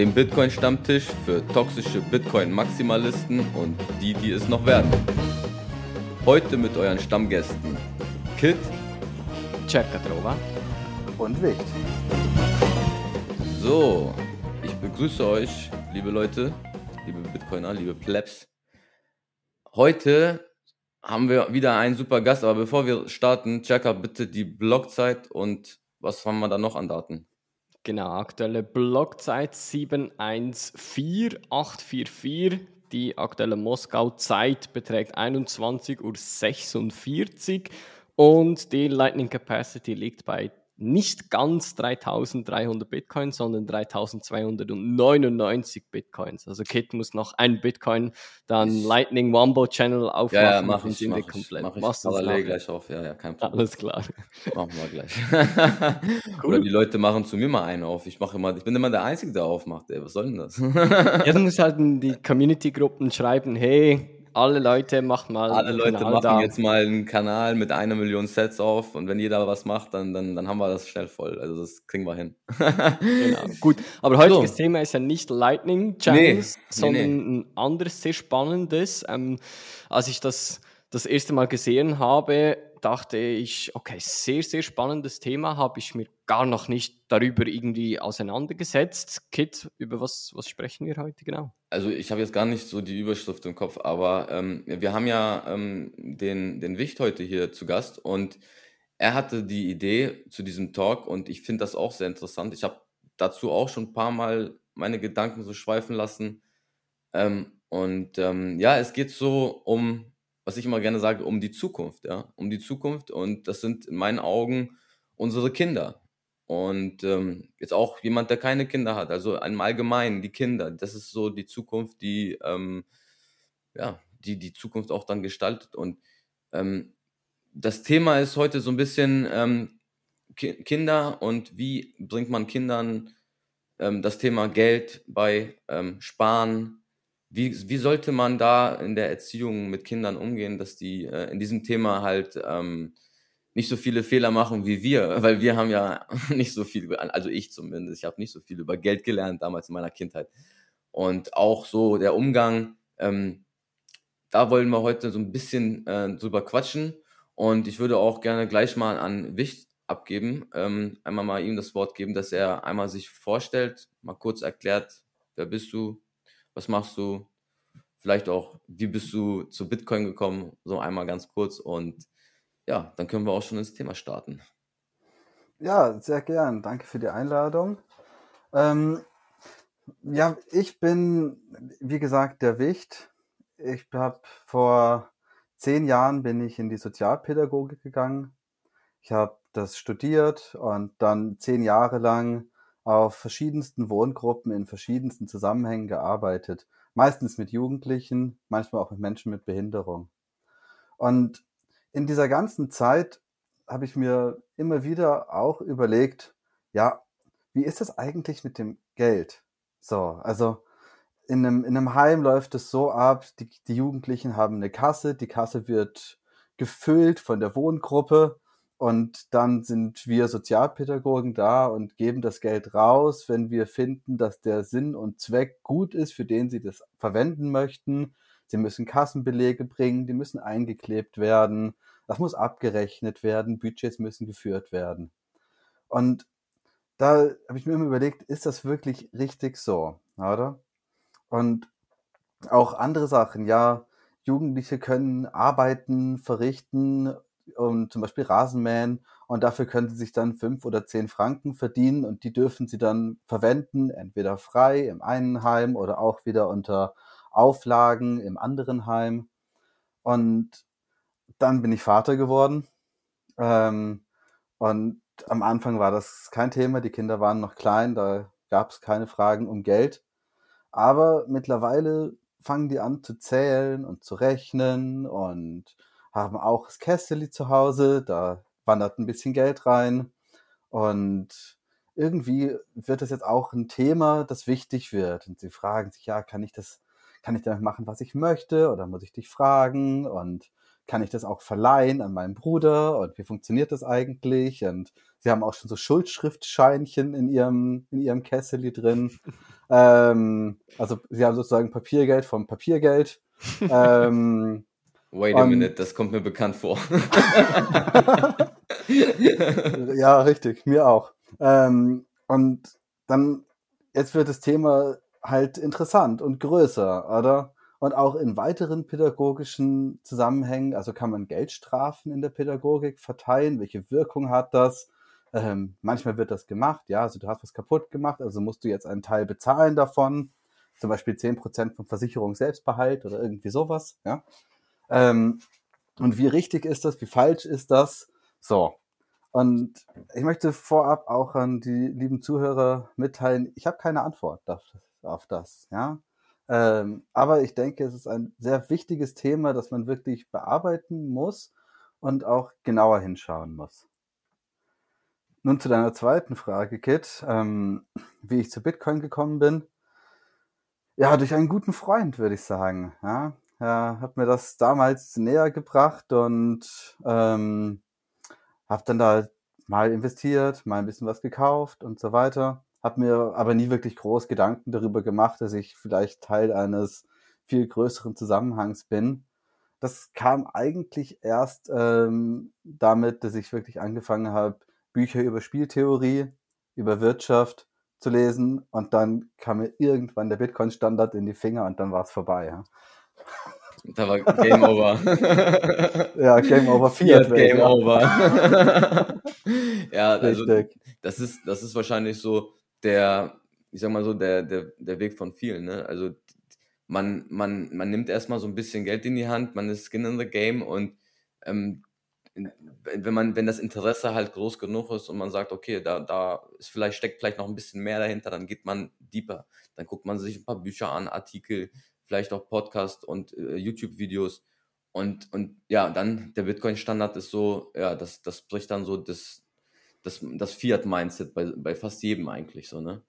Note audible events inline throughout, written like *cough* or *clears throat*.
dem Bitcoin-Stammtisch für toxische Bitcoin-Maximalisten und die, die es noch werden. Heute mit euren Stammgästen Kit, Cercatrova. und Wicht. So, ich begrüße euch, liebe Leute, liebe Bitcoiner, liebe Plebs. Heute haben wir wieder einen super Gast, aber bevor wir starten, Cerca, bitte die Blockzeit und was haben wir da noch an Daten? Genau, aktuelle Blockzeit 714844. Die aktuelle Moskau-Zeit beträgt 21.46 Uhr und die Lightning Capacity liegt bei nicht ganz 3300 Bitcoin, sondern 3299 Bitcoins. Also Kit muss noch ein Bitcoin, dann Lightning Wombo Channel aufmachen. Ja, ja, mach und ich, sind mach wir ich, komplett. mach ich Machst parallel gleich auf. Ja, ja, kein Problem. Alles klar. Machen wir gleich. *laughs* Oder die Leute machen zu mir mal einen auf. Ich mache immer, ich bin immer der Einzige, der aufmacht. Ey, was soll denn das? Ja, du musst halt in die Community-Gruppen schreiben, hey, alle Leute, macht mal Alle Leute Kanal machen da. jetzt mal einen Kanal mit einer Million Sets auf und wenn jeder was macht, dann, dann, dann haben wir das schnell voll. Also das kriegen wir hin. Genau. *laughs* Gut, aber heutiges So. Thema ist ja nicht Lightning Channels, Nee, nee, sondern ein anderes sehr spannendes. Ähm, als ich das das erste Mal gesehen habe, dachte ich, okay, sehr, sehr spannendes Thema, habe ich mir gar noch nicht darüber irgendwie auseinandergesetzt. Kit, über was, was sprechen wir heute genau? Also ich habe jetzt gar nicht so die Überschrift im Kopf, aber ähm, wir haben ja ähm, den, den Wicht heute hier zu Gast und er hatte die Idee zu diesem Talk und ich finde das auch sehr interessant. Ich habe dazu auch schon ein paar Mal meine Gedanken so schweifen lassen. Ähm, und ähm, ja, es geht so um, was ich immer gerne sage, um die Zukunft, ja, um die Zukunft und das sind in meinen Augen unsere Kinder. Und ähm, jetzt auch jemand, der keine Kinder hat, also im Allgemeinen die Kinder, das ist so die Zukunft, die ähm, ja, die die Zukunft auch dann gestaltet. Und ähm, das Thema ist heute so ein bisschen ähm, Ki Kinder und wie bringt man Kindern ähm, das Thema Geld bei ähm, Sparen. Wie, wie sollte man da in der Erziehung mit Kindern umgehen, dass die äh, in diesem Thema halt ähm, nicht so viele Fehler machen wie wir, *laughs* weil wir haben ja *laughs* nicht so viel, also ich zumindest, ich habe nicht so viel über Geld gelernt damals in meiner Kindheit. Und auch so der Umgang, ähm, da wollen wir heute so ein bisschen äh, drüber quatschen. Und ich würde auch gerne gleich mal an Wicht abgeben, ähm, einmal mal ihm das Wort geben, dass er einmal sich vorstellt, mal kurz erklärt, wer bist du, was machst du, vielleicht auch, wie bist du zu Bitcoin gekommen, so einmal ganz kurz. Und ja, dann können wir auch schon ins Thema starten. Ja, sehr gern. Danke für die Einladung. Ähm, ja, ich bin, wie gesagt, der Wicht. Ich habe vor zehn Jahren bin ich in die Sozialpädagogik gegangen. Ich habe das studiert und dann zehn Jahre lang auf verschiedensten Wohngruppen in verschiedensten Zusammenhängen gearbeitet. Meistens mit Jugendlichen, manchmal auch mit Menschen mit Behinderung. Und in dieser ganzen Zeit habe ich mir immer wieder auch überlegt, ja, wie ist das eigentlich mit dem Geld? So, also in einem, in einem Heim läuft es so ab, die, die Jugendlichen haben eine Kasse, die Kasse wird gefüllt von der Wohngruppe und dann sind wir Sozialpädagogen da und geben das Geld raus, wenn wir finden, dass der Sinn und Zweck gut ist, für den sie das verwenden möchten. Sie müssen Kassenbelege bringen, die müssen eingeklebt werden, das muss abgerechnet werden, Budgets müssen geführt werden. Und da habe ich mir immer überlegt, ist das wirklich richtig so, oder? Und auch andere Sachen, ja, Jugendliche können Arbeiten verrichten, um zum Beispiel Rasenmähen, und dafür können sie sich dann fünf oder zehn Franken verdienen und die dürfen sie dann verwenden, entweder frei im einen Heim oder auch wieder unter Auflagen im anderen Heim. Und dann bin ich Vater geworden. Ähm, und am Anfang war das kein Thema, die Kinder waren noch klein, da gab es keine Fragen um Geld. Aber mittlerweile fangen die an zu zählen und zu rechnen und haben auch das Kästeli zu Hause, da wandert ein bisschen Geld rein. Und irgendwie wird es jetzt auch ein Thema, das wichtig wird. Und sie fragen sich, ja, kann ich das, kann ich damit machen, was ich möchte? Oder muss ich dich fragen? Und kann ich das auch verleihen an meinen Bruder? Und wie funktioniert das eigentlich? Und sie haben auch schon so Schuldschriftscheinchen in ihrem, in ihrem Kessel drin. *laughs* ähm, also sie haben sozusagen Papiergeld vom Papiergeld. *laughs* ähm, Wait a minute, das kommt mir bekannt vor. *laughs* ja, richtig, mir auch. Ähm, und dann, jetzt wird das Thema halt interessant und größer, oder? Und auch in weiteren pädagogischen Zusammenhängen, also kann man Geldstrafen in der Pädagogik verteilen, welche Wirkung hat das? Ähm, manchmal wird das gemacht, ja, also du hast was kaputt gemacht, also musst du jetzt einen Teil bezahlen davon, zum Beispiel 10% vom Versicherung Selbstbehalt oder irgendwie sowas, ja. Ähm, und wie richtig ist das, wie falsch ist das? So. Und ich möchte vorab auch an die lieben Zuhörer mitteilen, ich habe keine Antwort auf, das, ja. Ähm, aber ich denke, es ist ein sehr wichtiges Thema, das man wirklich bearbeiten muss und auch genauer hinschauen muss. Nun zu deiner zweiten Frage, Kit, ähm, wie ich zu Bitcoin gekommen bin. Ja, durch einen guten Freund, würde ich sagen. Ja, er hat mir das damals näher gebracht und ähm, habe dann da mal investiert, mal ein bisschen was gekauft und so weiter. Habe mir aber nie wirklich groß Gedanken darüber gemacht, dass ich vielleicht Teil eines viel größeren Zusammenhangs bin. Das kam eigentlich erst ähm, damit, dass ich wirklich angefangen habe, Bücher über Spieltheorie, über Wirtschaft zu lesen und dann kam mir irgendwann der Bitcoin-Standard in die Finger und dann war es vorbei. Ja. Da war Game Over. *laughs* ja, Game Over Fiat. Fiat Game ja. Over. *laughs* ja, also das ist, das ist wahrscheinlich so der, ich sag mal so, der, der, der Weg von vielen. Ne? Also man, man, man nimmt erstmal so ein bisschen Geld in die Hand, man ist Skin in the Game und ähm, wenn man, wenn das Interesse halt groß genug ist und man sagt, okay, da, da ist vielleicht, steckt vielleicht noch ein bisschen mehr dahinter, dann geht man deeper. Dann guckt man sich ein paar Bücher an, Artikel, vielleicht auch Podcast und äh, YouTube-Videos. Und, und ja, dann der Bitcoin-Standard ist so, ja, das, das bricht dann so das, das, das Fiat-Mindset bei, bei fast jedem eigentlich so, ne?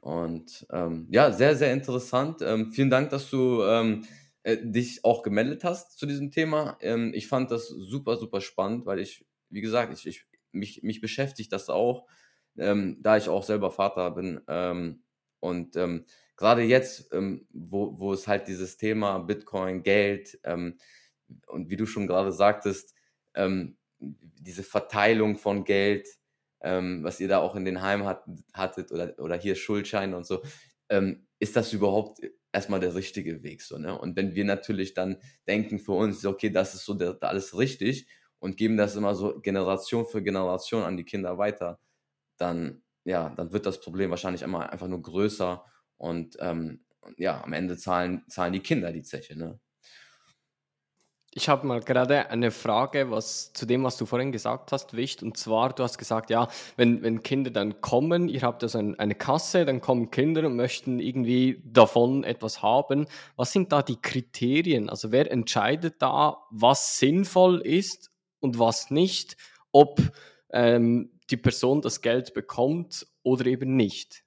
Und ähm, ja, sehr, sehr interessant. Ähm, vielen Dank, dass du ähm, äh, dich auch gemeldet hast zu diesem Thema. Ähm, ich fand das super, super spannend, weil ich, wie gesagt, ich, ich mich, mich beschäftigt das auch, ähm, da ich auch selber Vater bin. Ähm, und gerade jetzt, ähm, wo, wo es halt dieses Thema Bitcoin, Geld ähm, und wie du schon gerade sagtest, ähm, diese Verteilung von Geld, ähm, was ihr da auch in den Heimen hat, hattet oder, oder hier Schuldscheine und so, ähm, ist das überhaupt erstmal der richtige Weg. So, ne? Und wenn wir natürlich dann denken für uns, okay, das ist so der, alles richtig und geben das immer so Generation für Generation an die Kinder weiter, dann, ja, dann wird das Problem wahrscheinlich immer einfach nur größer und ähm, ja, am Ende zahlen, zahlen die Kinder die Zeche. Ne? Ich habe mal gerade eine Frage was, zu dem, was du vorhin gesagt hast, Wicht. Und zwar, du hast gesagt, ja, wenn, wenn Kinder dann kommen, ihr habt also ein, eine Kasse, dann kommen Kinder und möchten irgendwie davon etwas haben. Was sind da die Kriterien? Also wer entscheidet da, was sinnvoll ist und was nicht, ob ähm, die Person das Geld bekommt oder eben nicht?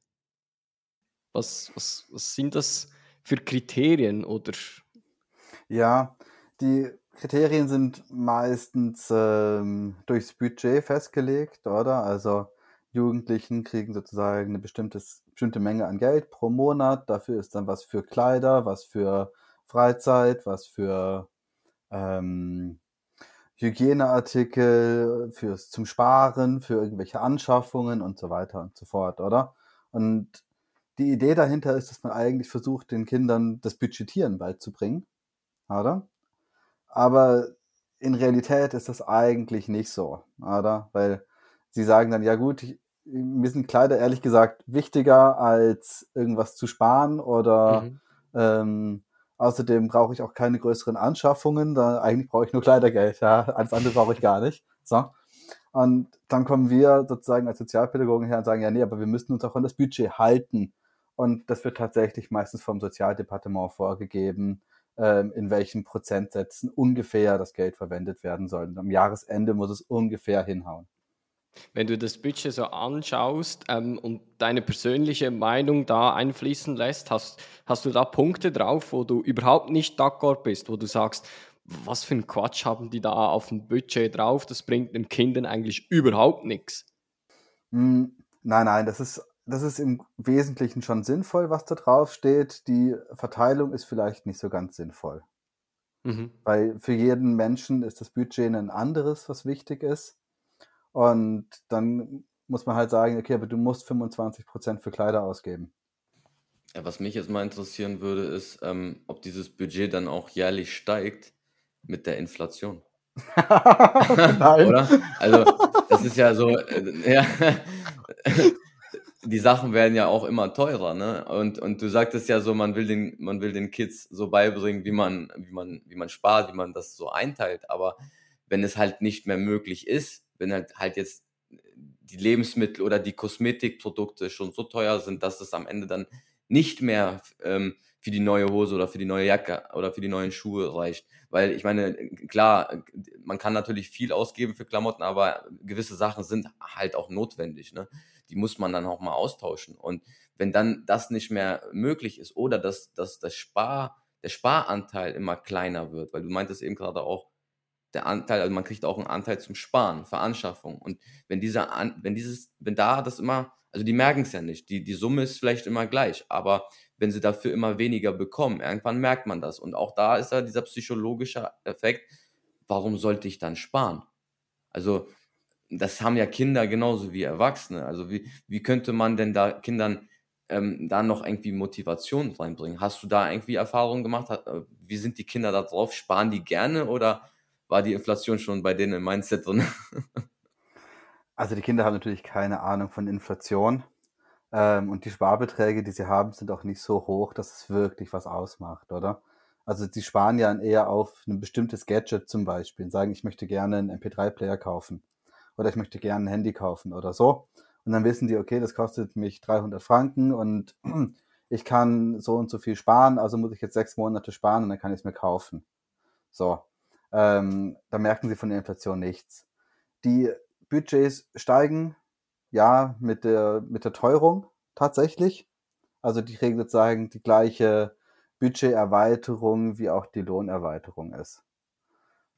Was, was, was sind das für Kriterien oder? Ja, die Kriterien sind meistens ähm, durchs Budget festgelegt, oder? Also Jugendlichen kriegen sozusagen eine bestimmtes, bestimmte Menge an Geld pro Monat. Dafür ist dann was für Kleider, was für Freizeit, was für ähm, Hygieneartikel, fürs zum Sparen, für irgendwelche Anschaffungen und so weiter und so fort, oder? Und die Idee dahinter ist, dass man eigentlich versucht, den Kindern das Budgetieren beizubringen, oder? Aber in Realität ist das eigentlich nicht so, oder? Weil sie sagen dann, ja gut, ich, mir sind Kleider ehrlich gesagt wichtiger als irgendwas zu sparen oder mhm. ähm, außerdem brauche ich auch keine größeren Anschaffungen, da eigentlich brauche ich nur Kleidergeld, ja, alles andere brauche ich gar nicht. So. Und dann kommen wir sozusagen als Sozialpädagogen her und sagen, ja, nee, aber wir müssen uns auch an das Budget halten. Und das wird tatsächlich meistens vom Sozialdepartement vorgegeben, ähm, in welchen Prozentsätzen ungefähr das Geld verwendet werden soll. Und am Jahresende muss es ungefähr hinhauen. Wenn du das Budget so anschaust ähm, und deine persönliche Meinung da einfließen lässt, hast, hast du da Punkte drauf, wo du überhaupt nicht d'accord bist, wo du sagst, was für ein Quatsch haben die da auf dem Budget drauf, das bringt den Kindern eigentlich überhaupt nichts. Hm, nein, nein, das ist, das ist im Wesentlichen schon sinnvoll, was da drauf steht. Die Verteilung ist vielleicht nicht so ganz sinnvoll. Mhm. Weil für jeden Menschen ist das Budget ein anderes, was wichtig ist. Und dann muss man halt sagen, okay, aber du musst 25% für Kleider ausgeben. Ja, was mich jetzt mal interessieren würde, ist, ähm, ob dieses Budget dann auch jährlich steigt mit der Inflation. *laughs* Nein. *laughs* Oder? Also, das ist ja so, äh, ja, *laughs* die Sachen werden ja auch immer teurer, ne? Und, und du sagtest ja so, man will den, man will den Kids so beibringen, wie man, wie man, wie man spart, wie man das so einteilt. Aber wenn es halt nicht mehr möglich ist, wenn halt, halt jetzt die Lebensmittel oder die Kosmetikprodukte schon so teuer sind, dass es am Ende dann nicht mehr ähm, für die neue Hose oder für die neue Jacke oder für die neuen Schuhe reicht. Weil ich meine, klar, man kann natürlich viel ausgeben für Klamotten, aber gewisse Sachen sind halt auch notwendig. Ne? Die muss man dann auch mal austauschen. Und wenn dann das nicht mehr möglich ist oder dass, dass das Spar, der Sparanteil immer kleiner wird, weil du meintest eben gerade auch, der Anteil, also man kriegt auch einen Anteil zum Sparen, Veranschaffung. Und wenn dieser, wenn dieses, wenn da das immer, also die merken es ja nicht, die, die Summe ist vielleicht immer gleich, aber wenn sie dafür immer weniger bekommen, irgendwann merkt man das. Und auch da ist ja dieser psychologische Effekt, warum sollte ich dann sparen? Also, das haben ja Kinder genauso wie Erwachsene. Also, wie, wie könnte man denn da Kindern ähm, da noch irgendwie Motivation reinbringen? Hast du da irgendwie Erfahrungen gemacht? Äh, wie sind die Kinder da drauf? Sparen die gerne oder war die Inflation schon bei denen im Mindset drin? *laughs* also die Kinder haben natürlich keine Ahnung von Inflation. Ähm, und die Sparbeträge, die sie haben, sind auch nicht so hoch, dass es wirklich was ausmacht, oder? Also sie sparen ja eher auf ein bestimmtes Gadget zum Beispiel und sagen, ich möchte gerne einen MP3-Player kaufen oder ich möchte gerne ein Handy kaufen oder so. Und dann wissen die, okay, das kostet mich 300 Franken und *clears throat* ich kann so und so viel sparen, also muss ich jetzt sechs Monate sparen und dann kann ich es mir kaufen. So ähm, da merken sie von der Inflation nichts. Die Budgets steigen, ja, mit der, mit der Teuerung tatsächlich. Also die kriegen sozusagen die gleiche Budgeterweiterung, wie auch die Lohnerweiterung ist.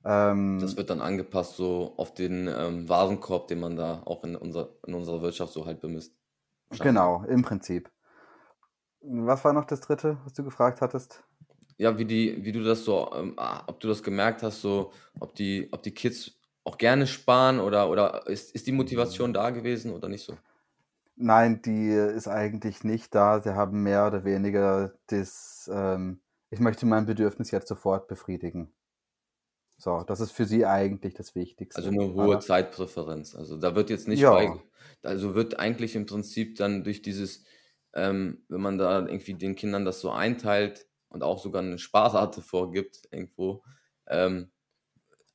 Ähm, das wird dann angepasst so auf den ähm, Warenkorb, den man da auch in, unser, in unserer Wirtschaft so halt bemisst. Genau, im Prinzip. Was war noch das dritte, was du gefragt hattest? ja, wie die, wie du das so, ähm, ah, ob du das gemerkt hast, so, ob die, ob die Kids auch gerne sparen oder, oder ist, ist die Motivation da gewesen oder nicht so? Nein, die ist eigentlich nicht da. Sie haben mehr oder weniger das, ähm, ich möchte mein Bedürfnis jetzt sofort befriedigen. So, das ist für sie eigentlich das Wichtigste. Also eine hohe Zeitpräferenz. Also da wird jetzt nicht ja. bei, also wird eigentlich im Prinzip dann durch dieses, ähm, wenn man da irgendwie den Kindern das so einteilt, und auch sogar eine Sparrate vorgibt irgendwo, ähm,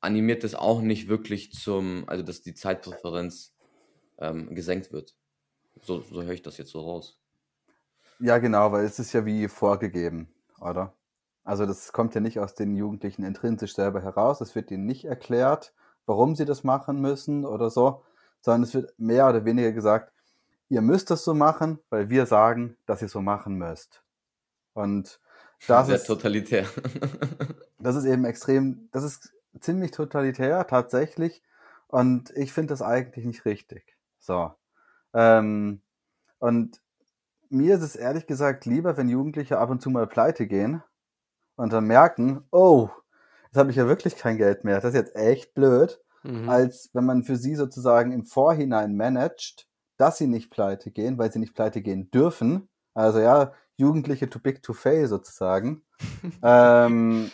animiert es auch nicht wirklich zum, also dass die Zeitpräferenz ähm, gesenkt wird. So, so höre ich das jetzt so raus. Ja, genau, weil es ist ja wie vorgegeben, oder? Also das kommt ja nicht aus den Jugendlichen intrinsisch selber heraus, es wird ihnen nicht erklärt, warum sie das machen müssen oder so, sondern es wird mehr oder weniger gesagt, ihr müsst das so machen, weil wir sagen, dass ihr so machen müsst. Und das *laughs* Sehr ist totalitär. *laughs* das ist eben extrem, das ist ziemlich totalitär tatsächlich. Und ich finde das eigentlich nicht richtig. So. Ähm, und mir ist es ehrlich gesagt lieber, wenn Jugendliche ab und zu mal pleite gehen und dann merken, oh, jetzt habe ich ja wirklich kein Geld mehr. Das ist jetzt echt blöd. Mhm. Als wenn man für sie sozusagen im Vorhinein managt, dass sie nicht pleite gehen, weil sie nicht pleite gehen dürfen. Also ja, Jugendliche too big to fail sozusagen. *laughs* ähm,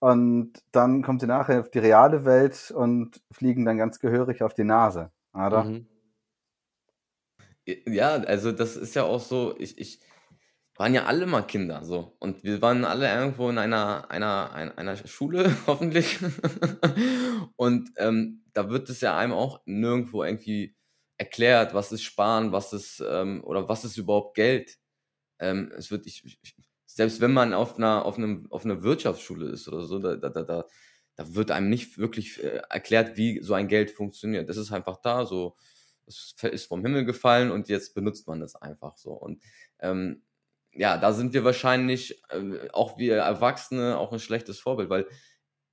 und dann kommt sie nachher auf die reale Welt und fliegen dann ganz gehörig auf die Nase, oder? Mhm. Ja, also das ist ja auch so, ich, ich waren ja alle mal Kinder so und wir waren alle irgendwo in einer, einer, einer, einer Schule, *laughs* hoffentlich. und ähm, da wird es ja einem auch nirgendwo irgendwie erklärt, was ist Sparen, was ist ähm, oder was ist überhaupt Geld. ähm, es wird, ich, ich, selbst wenn man auf einer, auf einem, auf einer Wirtschaftsschule ist oder so, da, da, da, da wird einem nicht wirklich äh, erklärt, wie so ein Geld funktioniert. Das ist einfach da, so, es ist vom Himmel gefallen und jetzt benutzt man das einfach so. Und ähm, ja, da sind wir wahrscheinlich, äh, auch wir Erwachsene, auch ein schlechtes Vorbild, weil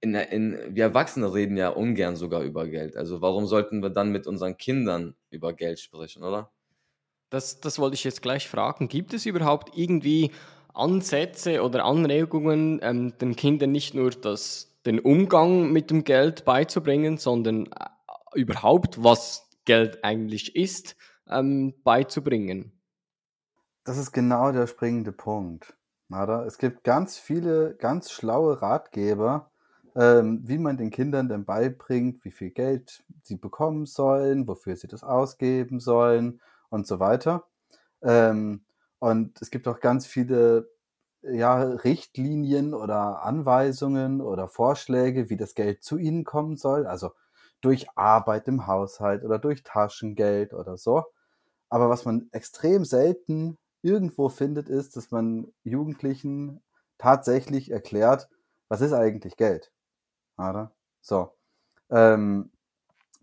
in, in, wir Erwachsene reden ja ungern sogar über Geld. Also warum sollten wir dann mit unseren Kindern über Geld sprechen, oder? Das, das wollte ich jetzt gleich fragen. Gibt es überhaupt irgendwie Ansätze oder Anregungen, ähm, den Kindern nicht nur das, den Umgang mit dem Geld beizubringen, sondern äh, überhaupt, was Geld eigentlich ist, ähm, beizubringen? Das ist genau der springende Punkt. Oder? Es gibt ganz viele ganz schlaue Ratgeber, ähm, wie man den Kindern dann beibringt, wie viel Geld sie bekommen sollen, wofür sie das ausgeben sollen und so weiter. Ähm, und es gibt auch ganz viele ja, Richtlinien oder Anweisungen oder Vorschläge, wie das Geld zu ihnen kommen soll. Also durch Arbeit im Haushalt oder durch Taschengeld oder so. Aber was man extrem selten irgendwo findet, ist, dass man Jugendlichen tatsächlich erklärt, was ist eigentlich Geld? Oder? So. Ähm,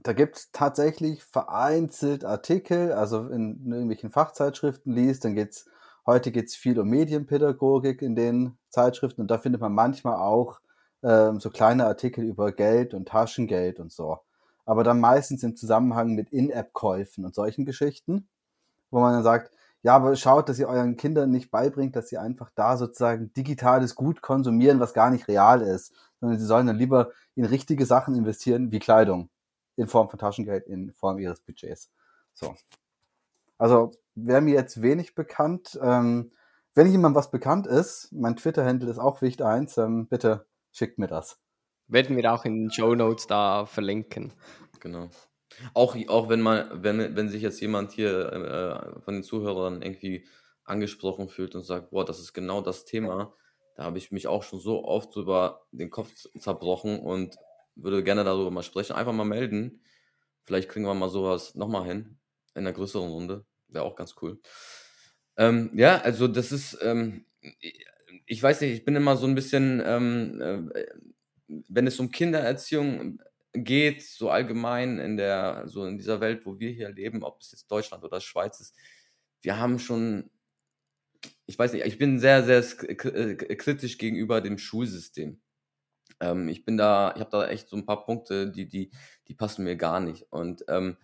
da gibt es tatsächlich vereinzelt Artikel, also in, irgendwelchen Fachzeitschriften liest, dann geht's, heute geht es viel um Medienpädagogik in den Zeitschriften und da findet man manchmal auch ähm, so kleine Artikel über Geld und Taschengeld und so. Aber dann meistens im Zusammenhang mit In-App-Käufen und solchen Geschichten, wo man dann sagt, ja, aber schaut, dass ihr euren Kindern nicht beibringt, dass sie einfach da sozusagen digitales Gut konsumieren, was gar nicht real ist, sondern sie sollen dann lieber in richtige Sachen investieren, wie Kleidung, in Form von Taschengeld, in Form ihres Budgets. So. Also wäre mir jetzt wenig bekannt. Ähm, wenn jemand was bekannt ist, mein Twitter-Handle ist auch Wicht1, ähm, bitte schickt mir das. Werden wir auch in den Show Notes da verlinken. Genau. Auch, auch wenn man, wenn, wenn sich jetzt jemand hier äh, von den Zuhörern irgendwie angesprochen fühlt und sagt, boah, das ist genau das Thema, da habe ich mich auch schon so oft über den Kopf zerbrochen und würde gerne darüber mal sprechen. Einfach mal melden. Vielleicht kriegen wir mal sowas nochmal hin in einer größeren Runde. Wäre auch ganz cool. Ähm, ja, also das ist, ähm, ich weiß nicht, ich bin immer so ein bisschen, ähm, äh, wenn es um Kindererziehung geht, so allgemein in der, so in dieser Welt, wo wir hier leben, ob es jetzt Deutschland oder Schweiz ist, wir haben schon, ich weiß nicht, ich bin sehr, sehr äh, kritisch gegenüber dem Schulsystem. Ähm, ich bin da, ich habe da echt so ein paar Punkte, die, die, die passen mir gar nicht. Und ähm,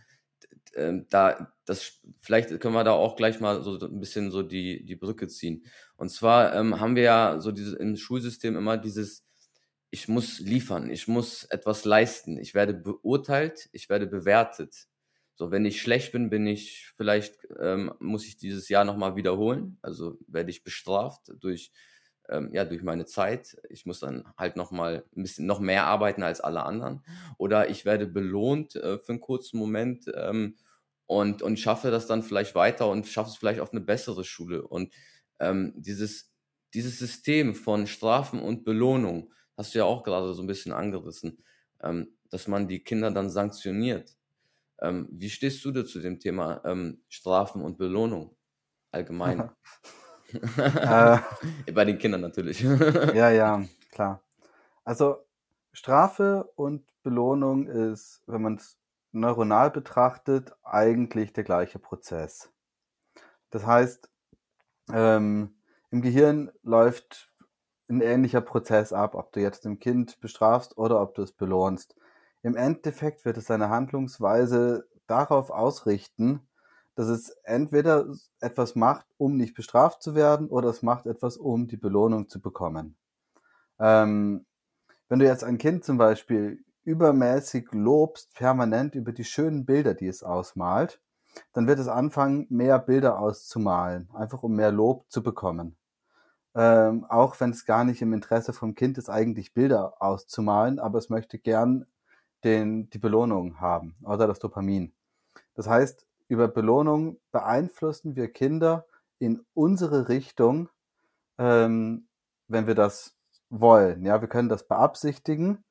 ähm, da, das, vielleicht können wir da auch gleich mal so ein bisschen so die, die Brücke ziehen. Und zwar ähm, haben wir ja so dieses im Schulsystem immer dieses, ich muss liefern, ich muss etwas leisten, ich werde beurteilt, ich werde bewertet. So, wenn ich schlecht bin, bin ich vielleicht, ähm, muss ich dieses Jahr nochmal wiederholen. Also werde ich bestraft durch, ähm, ja, durch meine Zeit. Ich muss dann halt nochmal ein bisschen noch mehr arbeiten als alle anderen. Oder ich werde belohnt äh, für einen kurzen Moment ähm, und, und schaffe das dann vielleicht weiter und schaffe es vielleicht auf eine bessere Schule. Und ähm, dieses, dieses System von Strafen und Belohnung, hast du ja auch gerade so ein bisschen angerissen, ähm, dass man die Kinder dann sanktioniert. Ähm, wie stehst du da zu dem Thema ähm, Strafen und Belohnung allgemein? Äh, *laughs* Bei den Kindern natürlich. *laughs* ja, ja, klar. Also Strafe und Belohnung ist, wenn man es neuronal betrachtet, eigentlich der gleiche Prozess. Das heißt, ähm, im Gehirn läuft ein ähnlicher Prozess ab, ob du jetzt ein Kind bestrafst oder ob du es belohnst. Im Endeffekt wird es seine Handlungsweise darauf ausrichten, dass es entweder etwas macht, um nicht bestraft zu werden, oder es macht etwas, um die Belohnung zu bekommen. Ähm, wenn du jetzt ein Kind zum Beispiel übermäßig lobst, permanent über die schönen Bilder, die es ausmalt, dann wird es anfangen, mehr Bilder auszumalen, einfach um mehr Lob zu bekommen ähm, auch wenn es gar nicht im Interesse vom Kind ist, eigentlich Bilder auszumalen, aber es möchte gern den, die Belohnung haben oder das Dopamin. Das heißt, über Belohnung beeinflussen wir Kinder in unsere Richtung, ähm, wenn wir das wollen. Ja, wir können das beabsichtigen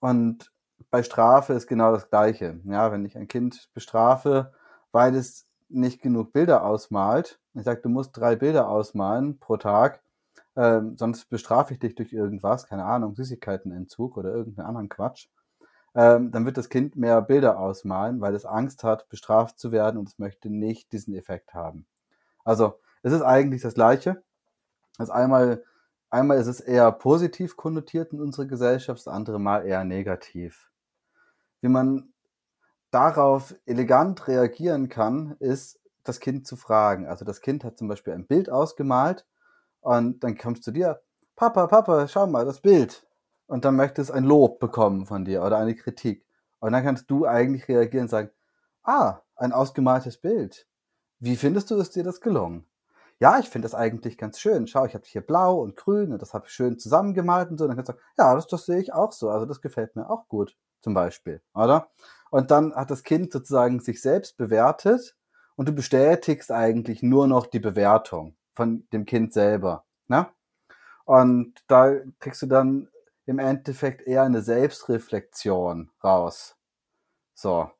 und bei Strafe ist genau das Gleiche. Ja, wenn ich ein Kind bestrafe, weil es nicht genug Bilder ausmalt, ich sage, du musst drei Bilder ausmalen pro Tag, ähm, sonst bestrafe ich dich durch irgendwas, keine Ahnung, Süßigkeitenentzug oder irgendeinen anderen Quatsch, ähm, dann wird das Kind mehr Bilder ausmalen, weil es Angst hat, bestraft zu werden und es möchte nicht diesen Effekt haben. Also es ist eigentlich das Gleiche. Also einmal, einmal ist es eher positiv konnotiert in unserer Gesellschaft, das andere Mal eher negativ. Wie man darauf elegant reagieren kann, ist, das Kind zu fragen. Also das Kind hat zum Beispiel ein Bild ausgemalt und dann kommst du dir, Papa, Papa, schau mal, das Bild. Und dann möchte es ein Lob bekommen von dir oder eine Kritik. Und dann kannst du eigentlich reagieren und sagen, ah, ein ausgemaltes Bild. Wie findest du, ist dir das gelungen? Ja, ich finde das eigentlich ganz schön. Schau, ich habe hier blau und grün und das habe ich schön zusammengemalt und so. Und dann kannst du sagen, ja, das, das sehe ich auch so. Also das gefällt mir auch gut, zum Beispiel, oder? Und dann hat das Kind sozusagen sich selbst bewertet und du bestätigst eigentlich nur noch die Bewertung von dem Kind selber. Ne? Und da kriegst du dann im Endeffekt eher eine Selbstreflexion raus. So.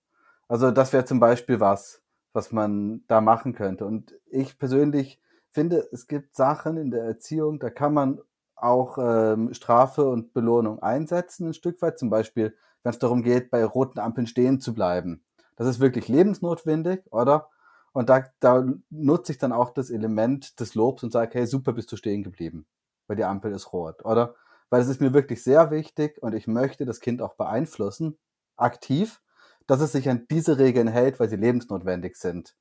Also das wäre zum Beispiel was, was man da machen könnte. Und ich persönlich finde, es gibt Sachen in der Erziehung, da kann man auch ähm, Strafe und Belohnung einsetzen, ein Stück weit. Zum Beispiel, wenn es darum geht, bei roten Ampeln stehen zu bleiben. Das ist wirklich lebensnotwendig, oder? Und da, da nutze ich dann auch das Element des Lobs und sage, hey, super, bist du stehen geblieben, weil die Ampel ist rot, oder? Weil es ist mir wirklich sehr wichtig und ich möchte das Kind auch beeinflussen, aktiv, dass es sich an diese Regeln hält, weil sie lebensnotwendig sind.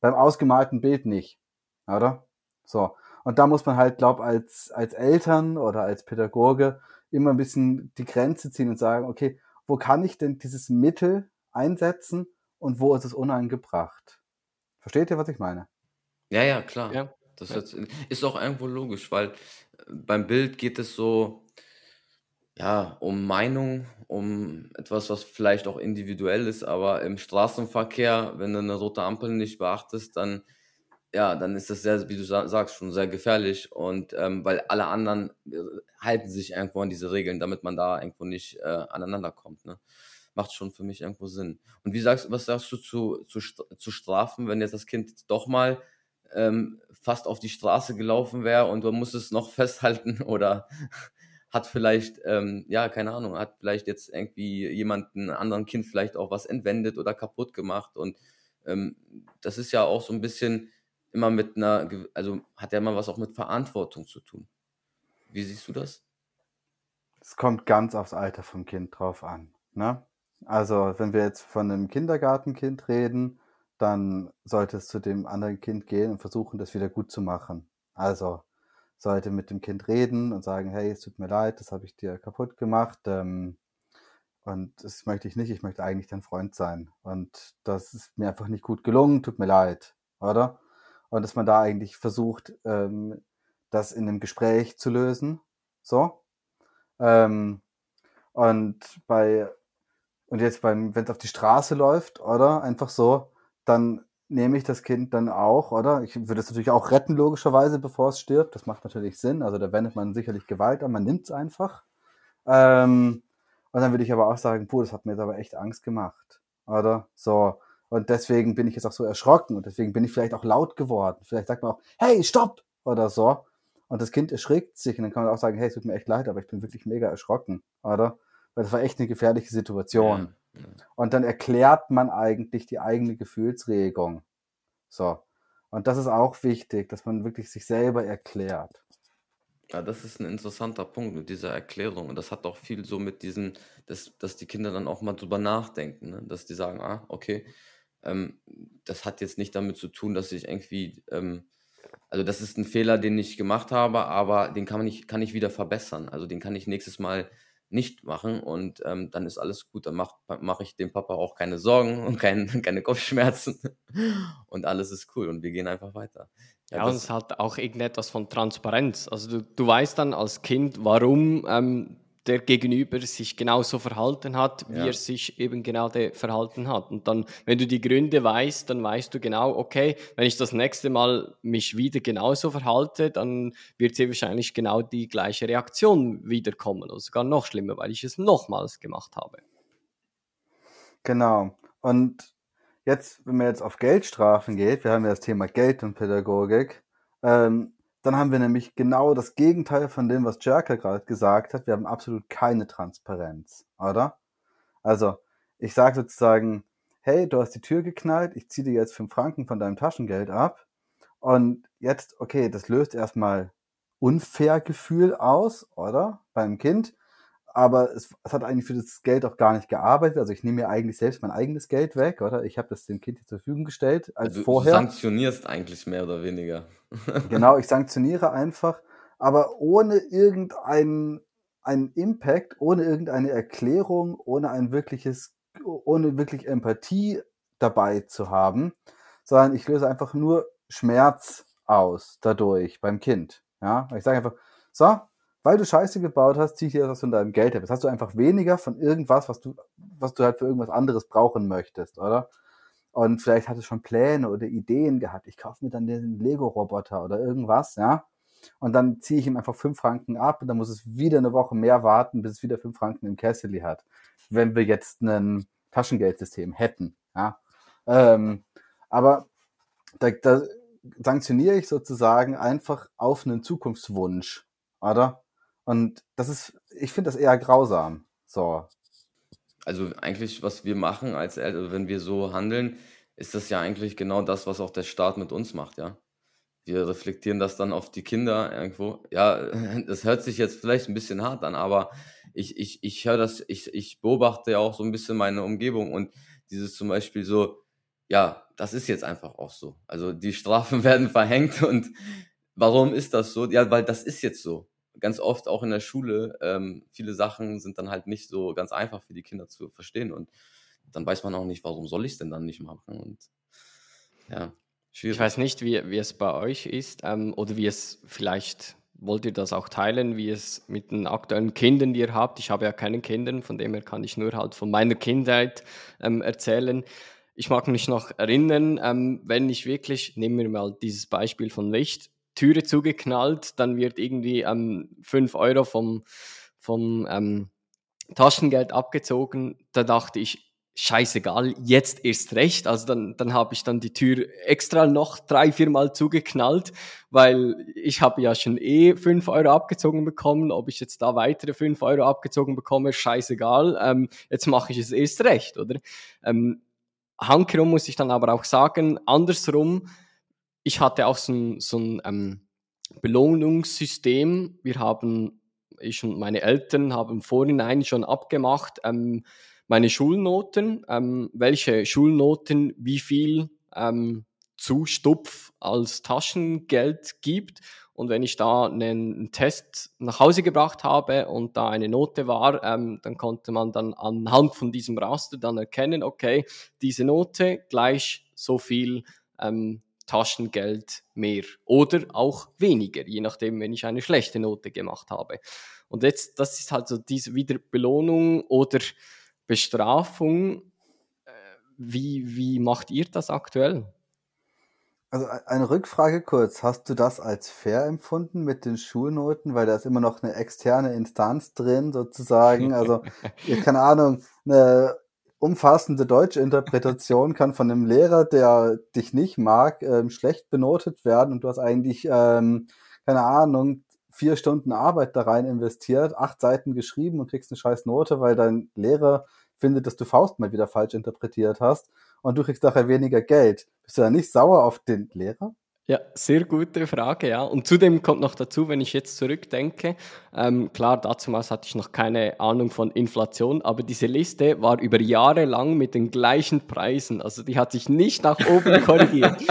Beim ausgemalten Bild nicht, oder? So. Und da muss man halt, glaub, als, als Eltern oder als Pädagoge immer ein bisschen die Grenze ziehen und sagen, okay, wo kann ich denn dieses Mittel einsetzen und wo ist es unangebracht? Versteht ihr, was ich meine? Ja, ja, klar. Ja. Das Ja. ist auch irgendwo logisch, weil äh, beim Bild geht es so, ja, um Meinung, um etwas, was vielleicht auch individuell ist, aber im Straßenverkehr, wenn du eine rote Ampel nicht beachtest, dann, ja, dann ist das sehr, wie du sa- sagst, schon sehr gefährlich und ähm, weil alle anderen äh, halten sich irgendwo an diese Regeln, damit man da irgendwo nicht äh, aneinander kommt, ne? Macht schon für mich irgendwo Sinn. Und wie sagst, was sagst du zu, zu, zu Strafen, wenn jetzt das Kind doch mal ähm, fast auf die Straße gelaufen wäre und man muss es noch *laughs* festhalten oder hat vielleicht, ähm, ja, keine Ahnung, hat vielleicht jetzt irgendwie jemanden, anderen Kind vielleicht auch was entwendet oder kaputt gemacht und ähm, das ist ja auch so ein bisschen immer mit einer, also hat ja immer was auch mit Verantwortung zu tun. Wie siehst du das? Es kommt ganz aufs Alter vom Kind drauf an. Ne? Also, wenn wir jetzt von einem Kindergartenkind reden, dann sollte es zu dem anderen Kind gehen und versuchen, das wieder gut zu machen. Also, sollte mit dem Kind reden und sagen, hey, es tut mir leid, das habe ich dir kaputt gemacht. Ähm, und das möchte ich nicht, ich möchte eigentlich dein Freund sein. Und das ist mir einfach nicht gut gelungen, tut mir leid, oder? Und dass man da eigentlich versucht, ähm, das in einem Gespräch zu lösen. So. Ähm, und bei, und jetzt beim, wenn es auf die Straße läuft, oder? Einfach so, dann nehme ich das Kind dann auch, oder? Ich würde es natürlich auch retten, logischerweise, bevor es stirbt. Das macht natürlich Sinn. Also da wendet man sicherlich Gewalt an, man nimmt es einfach. Ähm, und dann würde ich aber auch sagen, puh, das hat mir jetzt aber echt Angst gemacht, oder? So. Und deswegen bin ich jetzt auch so erschrocken und deswegen bin ich vielleicht auch laut geworden. Vielleicht sagt man auch, hey, stopp! Oder so. Und das Kind erschrickt sich und dann kann man auch sagen, hey, es tut mir echt leid, aber ich bin wirklich mega erschrocken, oder? Weil das war echt eine gefährliche Situation. Ja. Und dann erklärt man eigentlich die eigene Gefühlsregung. So. Und das ist auch wichtig, dass man wirklich sich selber erklärt. Ja, das ist ein interessanter Punkt mit dieser Erklärung. Und das hat auch viel so mit diesem, dass, dass die Kinder dann auch mal drüber nachdenken, ne? Dass die sagen, ah, okay, ähm, das hat jetzt nicht damit zu tun, dass ich irgendwie, ähm, also das ist ein Fehler, den ich gemacht habe, aber den kann man nicht, kann ich wieder verbessern. Also den kann ich nächstes Mal nicht machen und ähm, dann ist alles gut. Dann mache mach ich dem Papa auch keine Sorgen *laughs* und kein, keine Kopfschmerzen und alles ist cool und wir gehen einfach weiter. Ja, und es hat auch irgendetwas von Transparenz. Also du, du weißt dann als Kind, warum ähm, der Gegenüber sich genauso verhalten hat, wie Ja. er sich eben genau verhalten hat. Und dann, wenn du die Gründe weißt, dann weißt du genau, okay, wenn ich das nächste Mal mich wieder genauso verhalte, dann wird sehr wahrscheinlich genau die gleiche Reaktion wiederkommen oder sogar noch schlimmer, weil ich es nochmals gemacht habe. Genau. Und jetzt, wenn man jetzt auf Geldstrafen geht, wir haben ja das Thema Geld und Pädagogik, ähm, dann haben wir nämlich genau das Gegenteil von dem, was Jerker gerade gesagt hat. Wir haben absolut keine Transparenz, oder? Also, ich sage sozusagen, hey, du hast die Tür geknallt, ich ziehe dir jetzt fünf Franken von deinem Taschengeld ab. Und jetzt, okay, das löst erstmal unfair Gefühl aus, oder? Beim Kind. Aber es, es, hat eigentlich für das Geld auch gar nicht gearbeitet. Also ich nehme mir eigentlich selbst mein eigenes Geld weg, oder? Ich habe das dem Kind zur Verfügung gestellt als Du, du vorher. sanktionierst eigentlich mehr oder weniger. *laughs* Genau, ich sanktioniere einfach, aber ohne irgendeinen einen Impact, ohne irgendeine Erklärung, ohne ein wirkliches, ohne wirklich Empathie dabei zu haben, sondern ich löse einfach nur Schmerz aus dadurch beim Kind. Ja, ich sage einfach, so, weil du Scheiße gebaut hast, zieh ich dir das von deinem Geld ab. Jetzt hast du einfach weniger von irgendwas, was du, was du halt für irgendwas anderes brauchen möchtest, oder? Und vielleicht hast du schon Pläne oder Ideen gehabt. Ich kaufe mir dann den Lego-Roboter oder irgendwas, ja. Und dann ziehe ich ihm einfach fünf Franken ab und dann muss es wieder eine Woche mehr warten, bis es wieder fünf Franken im Kessel hat. Wenn wir jetzt ein Taschengeldsystem hätten, ja. Ähm, aber da, da sanktioniere ich sozusagen einfach auf einen Zukunftswunsch, oder? Und das ist, ich finde das eher grausam. So. Also eigentlich, was wir machen als Eltern, wenn wir so handeln, ist das ja eigentlich genau das, was auch der Staat mit uns macht, ja. Wir reflektieren das dann auf die Kinder irgendwo. Ja, *laughs* das hört sich jetzt vielleicht ein bisschen hart an, aber ich, ich, ich höre das, ich, ich beobachte ja auch so ein bisschen meine Umgebung und dieses zum Beispiel so, ja, das ist jetzt einfach auch so. Also die Strafen *laughs* werden verhängt und warum ist das so? Ja, weil das ist jetzt so ganz oft auch in der Schule, ähm, viele Sachen sind dann halt nicht so ganz einfach für die Kinder zu verstehen und dann weiß man auch nicht, warum soll ich es denn dann nicht machen und ja, schwierig. Ich weiß nicht, wie, wie es bei euch ist ähm, oder wie es vielleicht, wollt ihr das auch teilen, wie es mit den aktuellen Kindern, die ihr habt. Ich habe ja keine Kinder, von dem her kann ich nur halt von meiner Kindheit ähm, erzählen. Ich mag mich noch erinnern, ähm, wenn ich wirklich, nehmen wir mal dieses Beispiel von Licht, Türe zugeknallt, dann wird irgendwie ähm, 5 Euro vom, vom ähm, Taschengeld abgezogen. Da dachte ich, scheißegal, jetzt erst recht. Also dann, dann habe ich dann die Tür extra noch drei, vier Mal zugeknallt, weil ich habe ja schon eh 5 Euro abgezogen bekommen. Ob ich jetzt da weitere 5 Euro abgezogen bekomme, scheißegal. Ähm, jetzt mache ich es erst recht, oder? Ähm, Hankerum muss ich dann aber auch sagen, andersrum, ich hatte auch so ein, so ein ähm, Belohnungssystem. Wir haben, ich und meine Eltern haben im Vorhinein schon abgemacht, ähm, meine Schulnoten, ähm, welche Schulnoten wie viel ähm, zu Stupf als Taschengeld gibt. Und wenn ich da einen Test nach Hause gebracht habe und da eine Note war, ähm, dann konnte man dann anhand von diesem Raster dann erkennen, okay, diese Note gleich so viel ähm, Taschengeld mehr oder auch weniger, je nachdem, wenn ich eine schlechte Note gemacht habe. Und jetzt, das ist halt so diese wieder Belohnung oder Bestrafung. Äh, wie, wie macht ihr das aktuell? Also eine Rückfrage kurz. Hast du das als fair empfunden mit den Schulnoten? Weil da ist immer noch eine externe Instanz drin, sozusagen. Also, *laughs* keine Ahnung, eine umfassende deutsche Interpretation kann von einem Lehrer, der dich nicht mag, ähm, schlecht benotet werden und du hast eigentlich, ähm, keine Ahnung, vier Stunden Arbeit da rein investiert, acht Seiten geschrieben und kriegst eine scheiß Note, weil dein Lehrer findet, dass du Faust mal wieder falsch interpretiert hast und du kriegst nachher weniger Geld. Bist du da nicht sauer auf den Lehrer? Ja, sehr gute Frage, ja. Und zudem kommt noch dazu, wenn ich jetzt zurückdenke, ähm, klar, damals hatte ich noch keine Ahnung von Inflation, aber diese Liste war über Jahre lang mit den gleichen Preisen. Also die hat sich nicht nach oben *laughs* korrigiert.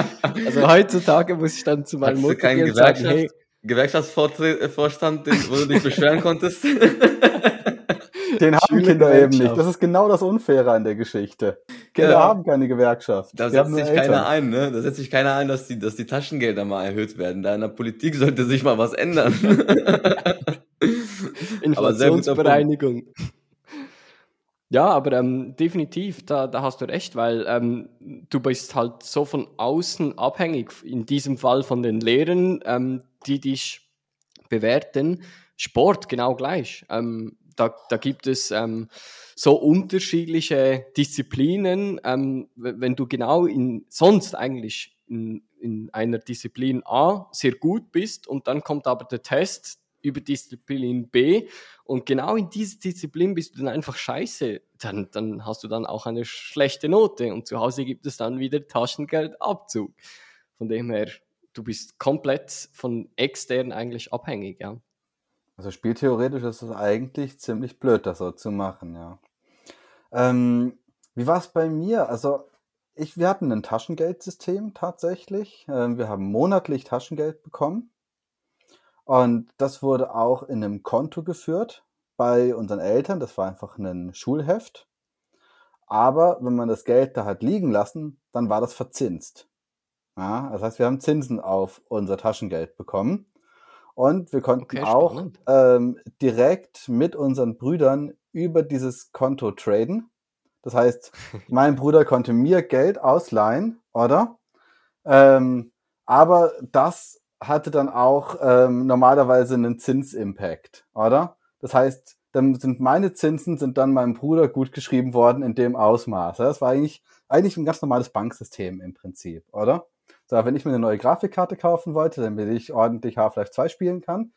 also heutzutage muss ich dann zu meinem Mutter gehen und sagen, hey, Gewerkschaftsvorstand, wo du dich beschweren konntest? *laughs* Den haben Kinder eben nicht. Das ist genau das Unfaire an der Geschichte. Kinder ja. haben keine Gewerkschaft. Da setzt sich keiner ein, ne? Da setzt sich keiner ein, dass die, dass die Taschengelder mal erhöht werden. Da in der Politik sollte sich mal was ändern. *laughs* Inflationsbereinigung. *laughs* Ja, aber ähm, definitiv, da, da hast du recht, weil ähm, du bist halt so von außen abhängig, in diesem Fall von den Lehrern, ähm, die dich bewerten. Sport genau gleich. Ähm, da, da gibt es ähm, so unterschiedliche Disziplinen. Ähm, wenn du genau in sonst eigentlich in, in einer Disziplin A sehr gut bist und dann kommt aber der Test über Disziplin B und genau in dieser Disziplin bist du dann einfach scheiße, dann, dann hast du dann auch eine schlechte Note und zu Hause gibt es dann wieder Taschengeldabzug. Von dem her, du bist komplett von extern eigentlich abhängig, ja. Also spieltheoretisch ist es eigentlich ziemlich blöd, das so zu machen, ja. Ähm, wie war es bei mir? Also ich, wir hatten ein Taschengeldsystem tatsächlich. Ähm, wir haben monatlich Taschengeld bekommen. Und das wurde auch in einem Konto geführt bei unseren Eltern. Das war einfach ein Schulheft. Aber wenn man das Geld da hat liegen lassen, dann war das verzinst. Ja, das heißt, wir haben Zinsen auf unser Taschengeld bekommen. Und wir konnten Okay, auch ähm, direkt mit unseren Brüdern über dieses Konto traden. Das heißt, *laughs* mein Bruder konnte mir Geld ausleihen, oder? Ähm, aber das hatte dann auch ähm, normalerweise einen Zinsimpact, oder? Das heißt, dann sind meine Zinsen sind dann meinem Bruder gut geschrieben worden in dem Ausmaß. Das war eigentlich, eigentlich ein ganz normales Banksystem im Prinzip, oder? So, wenn ich mir eine neue Grafikkarte kaufen wollte, damit ich ordentlich Half-Life 2 spielen kann,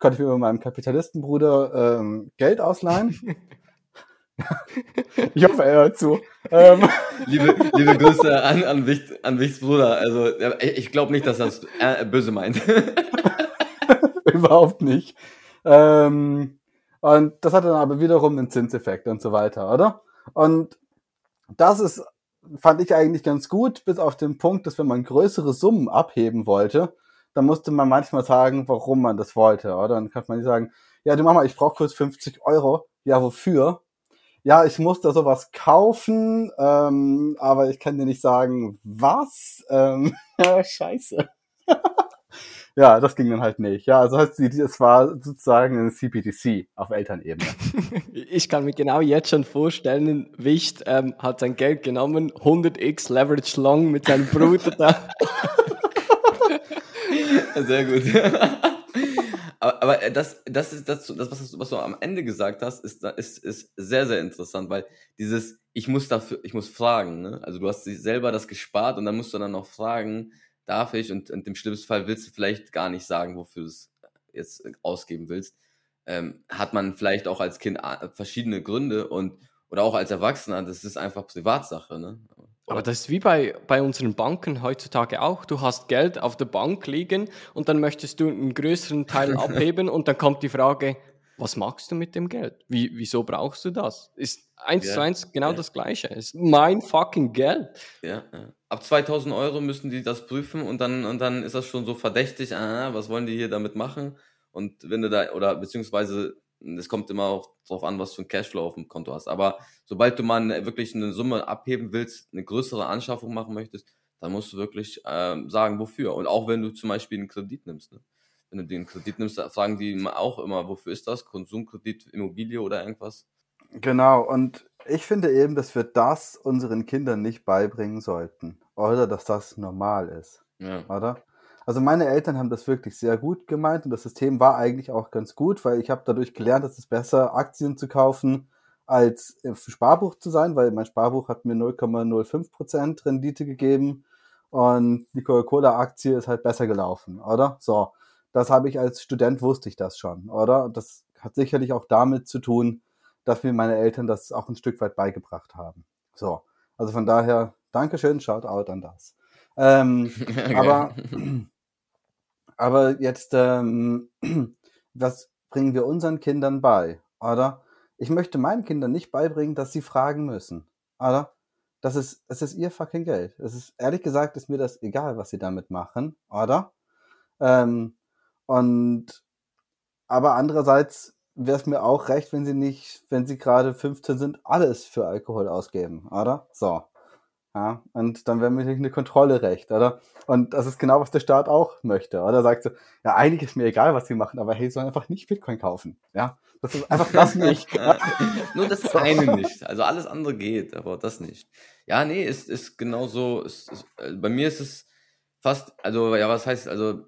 konnte ich mir bei meinem Kapitalistenbruder ähm, Geld ausleihen. *laughs* ich hoffe, er hört zu. Ähm, Liebe, liebe Grüße an, an, Wicht, an Wichts Bruder. Also, ich glaube nicht, dass das äh, böse meint. *laughs* Überhaupt nicht. Ähm, und das hat dann aber wiederum einen Zinseffekt und so weiter, oder? Und das ist, fand ich eigentlich ganz gut, bis auf den Punkt, dass wenn man größere Summen abheben wollte, dann musste man manchmal sagen, warum man das wollte, oder? Dann kann man nicht sagen, ja, du Mama, ich brauche kurz 50 Euro. Ja, wofür? Ja, ich muss da sowas kaufen, ähm, aber ich kann dir nicht sagen, was. Ähm, *laughs* scheiße. *laughs* ja, das ging dann halt nicht. Ja, also heißt, es war sozusagen ein CPTC auf Elternebene. *laughs* Ich kann mir genau jetzt schon vorstellen, Wicht ähm, hat sein Geld genommen, 100x Leverage Long mit seinem Bruder da. *laughs* Sehr gut. *laughs* aber, aber das, das ist das, das was, du, was du am Ende gesagt hast, ist, ist, ist sehr, sehr interessant, weil dieses, ich muss dafür, ich muss fragen, ne? Also du hast sich selber das gespart und dann musst du dann noch fragen, darf ich? Und, und im schlimmsten Fall willst du vielleicht gar nicht sagen, wofür du es jetzt ausgeben willst. Ähm, hat man vielleicht auch als Kind a- verschiedene Gründe und oder auch als Erwachsener, das ist einfach Privatsache, ne? Aber das ist wie bei, bei unseren Banken heutzutage auch. Du hast Geld auf der Bank liegen und dann möchtest du einen größeren Teil *laughs* abheben und dann kommt die Frage, was machst du mit dem Geld? Wie, wieso brauchst du das? Ist eins Ja, zu eins genau ja. das Gleiche. Ist mein fucking Geld. Ja, ja. Ab 2000 Euro müssen die das prüfen und dann, und dann ist das schon so verdächtig, ah, was wollen die hier damit machen? Und wenn du da, oder beziehungsweise, es kommt immer auch drauf an, was für ein Cashflow auf dem Konto hast. Aber sobald du mal eine, wirklich eine Summe abheben willst, eine größere Anschaffung machen möchtest, dann musst du wirklich ähm, sagen, wofür. Und auch wenn du zum Beispiel einen Kredit nimmst. Ne? Wenn du den Kredit nimmst, fragen die auch immer, wofür ist das? Konsumkredit, Immobilie oder irgendwas? Genau, und ich finde eben, dass wir das unseren Kindern nicht beibringen sollten. Oder dass das normal ist. Ja. oder? Also meine Eltern haben das wirklich sehr gut gemeint und das System war eigentlich auch ganz gut, weil ich habe dadurch gelernt, dass es besser Aktien zu kaufen als im Sparbuch zu sein, weil mein Sparbuch hat mir 0,05% Rendite gegeben und die Coca-Cola-Aktie ist halt besser gelaufen, oder? So, das habe ich als Student wusste ich das schon, oder? Und das hat sicherlich auch damit zu tun, dass mir meine Eltern das auch ein Stück weit beigebracht haben. So, also von daher, Dankeschön, Shoutout an das. Ähm, *laughs* aber, *clears throat* aber jetzt, ähm, *clears throat* was bringen wir unseren Kindern bei, oder? Ich möchte meinen Kindern nicht beibringen, dass sie fragen müssen, oder? Das ist, es ist ihr fucking Geld. Es ist, ehrlich gesagt, ist mir das egal, was sie damit machen, oder? Ähm, und, aber andererseits wäre es mir auch recht, wenn sie nicht, wenn sie gerade 15 sind, alles für Alkohol ausgeben, oder? So. Ja, und dann wäre mir eine Kontrolle recht, oder? Und das ist genau, was der Staat auch möchte, oder? Sagt so, ja, eigentlich ist mir egal, was sie machen, aber hey, sie sollen einfach nicht Bitcoin kaufen, ja? Das ist einfach das nicht. *laughs* Ja? Nur das eine nicht. Also alles andere geht, aber das nicht. Ja, nee, ist, ist genauso. Ist, ist, äh, bei mir ist es fast, also, ja, was heißt, also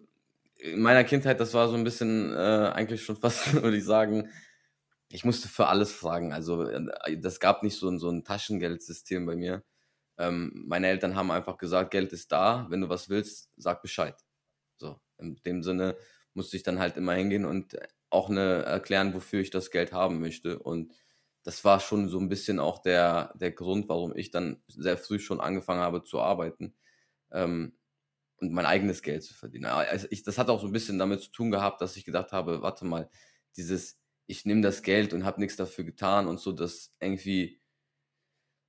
in meiner Kindheit, das war so ein bisschen äh, eigentlich schon *laughs* fast, würde ich sagen, ich musste für alles fragen. Also äh, das gab nicht so ein, so ein Taschengeldsystem bei mir. Ähm, meine Eltern haben einfach gesagt, Geld ist da, wenn du was willst, sag Bescheid. So, in dem Sinne musste ich dann halt immer hingehen und auch eine erklären, wofür ich das Geld haben möchte. Und das war schon so ein bisschen auch der, der Grund, warum ich dann sehr früh schon angefangen habe zu arbeiten ähm, und mein eigenes Geld zu verdienen. Also ich, das hat auch so ein bisschen damit zu tun gehabt, dass ich gedacht habe, warte mal, dieses, ich nehme das Geld und habe nichts dafür getan und so, das irgendwie,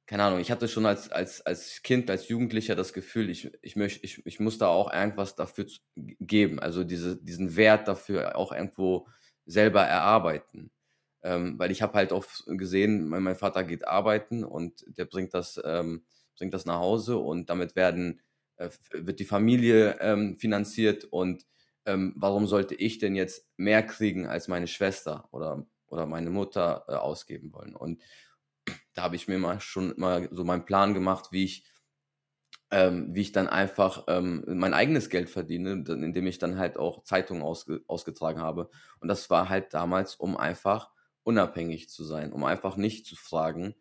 keine Ahnung, ich hatte schon als, als, als Kind, als Jugendlicher das Gefühl, ich, ich, möchte, ich, ich muss da auch irgendwas dafür geben, also diese, diesen Wert dafür auch irgendwo selber erarbeiten. Ähm, weil ich habe halt auch gesehen, mein, mein, Vater geht arbeiten und der bringt das, ähm, bringt das nach Hause und damit werden, äh, wird die Familie ähm, finanziert und ähm, warum sollte ich denn jetzt mehr kriegen als meine Schwester oder, oder meine Mutter äh, ausgeben wollen? Und da habe ich mir mal schon mal so meinen Plan gemacht, wie ich, ähm, wie ich dann einfach ähm, mein eigenes Geld verdiene, indem ich dann halt auch Zeitungen ausge ausgetragen habe. Und das war halt damals, um einfach unabhängig zu sein, um einfach nicht zu fragen,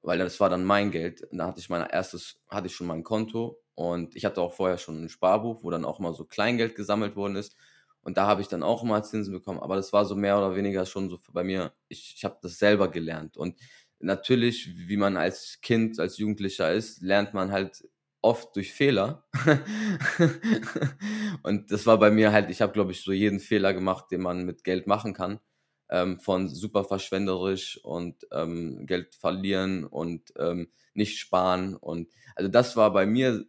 weil das war dann mein Geld. Da hatte ich mein erstes, hatte ich schon mein Konto und ich hatte auch vorher schon ein Sparbuch, wo dann auch mal so Kleingeld gesammelt worden ist. Und da habe ich dann auch mal Zinsen bekommen. Aber das war so mehr oder weniger schon so bei mir. Ich, ich habe das selber gelernt. Und natürlich, wie man als Kind, als Jugendlicher ist, lernt man halt oft durch Fehler. *laughs* und das war bei mir halt, ich habe, glaube ich, so jeden Fehler gemacht, den man mit Geld machen kann ähm, von super verschwenderisch und ähm, Geld verlieren und ähm, nicht sparen. Und also das war bei mir,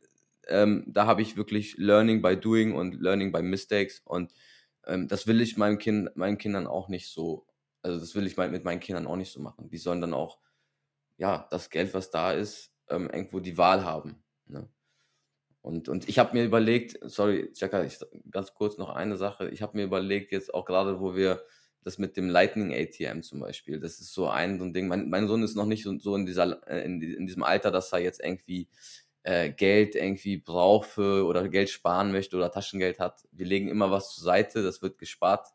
ähm, da habe ich wirklich Learning by Doing und Learning by Mistakes. Und ähm, das will ich meinem kind, meinen Kindern auch nicht so, also das will ich mit meinen Kindern auch nicht so machen. Die sollen dann auch, ja, das Geld, was da ist, ähm, irgendwo die Wahl haben. Ne? Und, und ich habe mir überlegt, sorry, Jacka, ich, ganz kurz noch eine Sache. Ich habe mir überlegt, jetzt auch gerade, wo wir das mit dem Lightning ATM zum Beispiel. Das ist so ein, so ein Ding. Mein, mein Sohn ist noch nicht so, so in, dieser, äh, in, in, diesem Alter, dass er jetzt irgendwie äh, Geld irgendwie braucht für oder Geld sparen möchte oder Taschengeld hat. Wir legen immer was zur Seite, das wird gespart.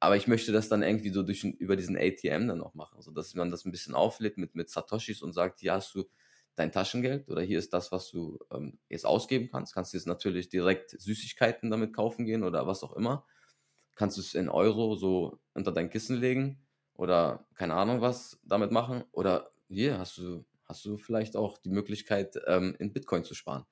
Aber ich möchte das dann irgendwie so durch, über diesen ATM dann noch machen, so dass man das ein bisschen auflädt mit, mit Satoshis und sagt, hier hast du dein Taschengeld oder hier ist das, was du ähm, jetzt ausgeben kannst. Kannst du jetzt natürlich direkt Süßigkeiten damit kaufen gehen oder was auch immer kannst du es in Euro so unter dein Kissen legen oder keine Ahnung was damit machen. Oder hier hast du, hast du vielleicht auch die Möglichkeit, ähm, in Bitcoin zu sparen.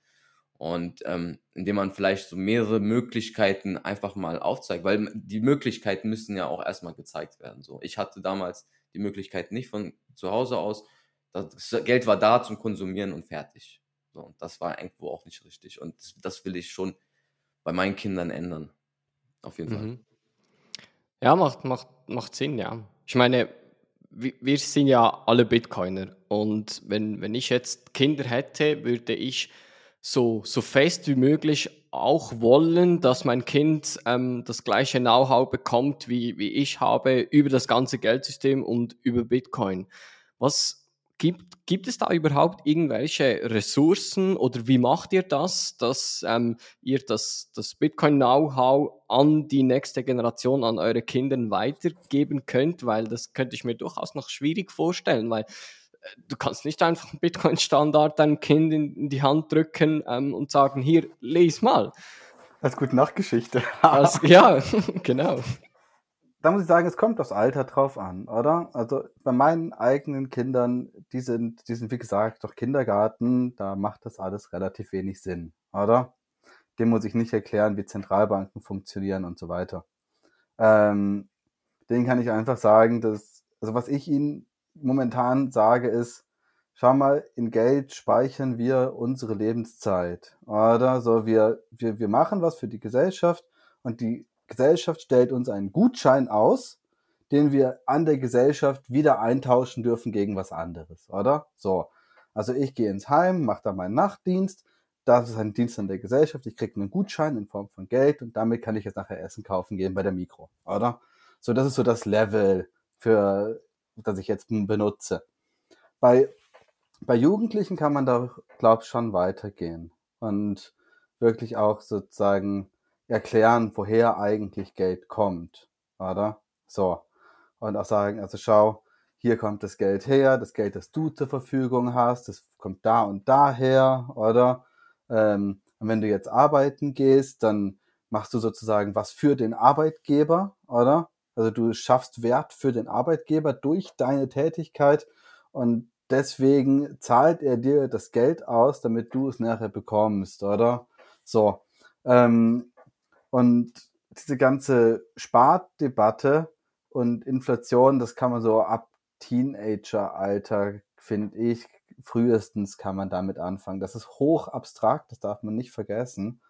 Und ähm, indem man vielleicht so mehrere Möglichkeiten einfach mal aufzeigt, weil die Möglichkeiten müssen ja auch erstmal gezeigt werden. So, ich hatte damals die Möglichkeit nicht von zu Hause aus. Das Geld war da zum Konsumieren und fertig. So, und das war irgendwo auch nicht richtig. Und das, das will ich schon bei meinen Kindern ändern. Auf jeden mhm. Fall. Ja, macht, macht, macht Sinn, ja. Ich meine, wir sind ja alle Bitcoiner und wenn, wenn ich jetzt Kinder hätte, würde ich so, so fest wie möglich auch wollen, dass mein Kind ähm, das gleiche Know-how bekommt, wie, wie ich habe, über das ganze Geldsystem und über Bitcoin. Was Gibt, gibt es da überhaupt irgendwelche Ressourcen oder wie macht ihr das, dass ähm, ihr das, das Bitcoin-Know-how an die nächste Generation, an eure Kinder weitergeben könnt? Weil das könnte ich mir durchaus noch schwierig vorstellen, weil äh, du kannst nicht einfach einen Bitcoin-Standard deinem Kind in, in, die Hand drücken ähm, und sagen, hier, les mal. Als gute Nachtgeschichte. Als, ja, *laughs* genau da muss ich sagen, es kommt aufs Alter drauf an, oder? Also bei meinen eigenen Kindern, die sind, die sind wie gesagt doch Kindergarten, da macht das alles relativ wenig Sinn, oder? Dem muss ich nicht erklären, wie Zentralbanken funktionieren und so weiter. Ähm, den kann ich einfach sagen, dass, also was ich ihnen momentan sage ist, schau mal, in Geld speichern wir unsere Lebenszeit, oder? So, wir, wir, wir machen was für die Gesellschaft und die Gesellschaft stellt uns einen Gutschein aus, den wir an der Gesellschaft wieder eintauschen dürfen gegen was anderes, oder? So. Also ich gehe ins Heim, mache da meinen Nachtdienst, das ist ein Dienst an der Gesellschaft, ich kriege einen Gutschein in Form von Geld und damit kann ich jetzt nachher Essen kaufen gehen bei der Mikro, oder? So, das ist so das Level, für das ich jetzt benutze. Bei, bei Jugendlichen kann man da, glaube ich, schon weitergehen und wirklich auch sozusagen erklären, woher eigentlich Geld kommt, oder? So. Und auch sagen, also schau, hier kommt das Geld her, das Geld, das du zur Verfügung hast, das kommt da und daher, oder? Ähm, und wenn du jetzt arbeiten gehst, dann machst du sozusagen was für den Arbeitgeber, oder? Also du schaffst Wert für den Arbeitgeber durch deine Tätigkeit und deswegen zahlt er dir das Geld aus, damit du es nachher bekommst, oder? So. Ähm, und diese ganze Spardebatte und Inflation, das kann man so ab Teenager-Alter, finde ich, frühestens kann man damit anfangen. Das ist hoch abstrakt, das darf man nicht vergessen.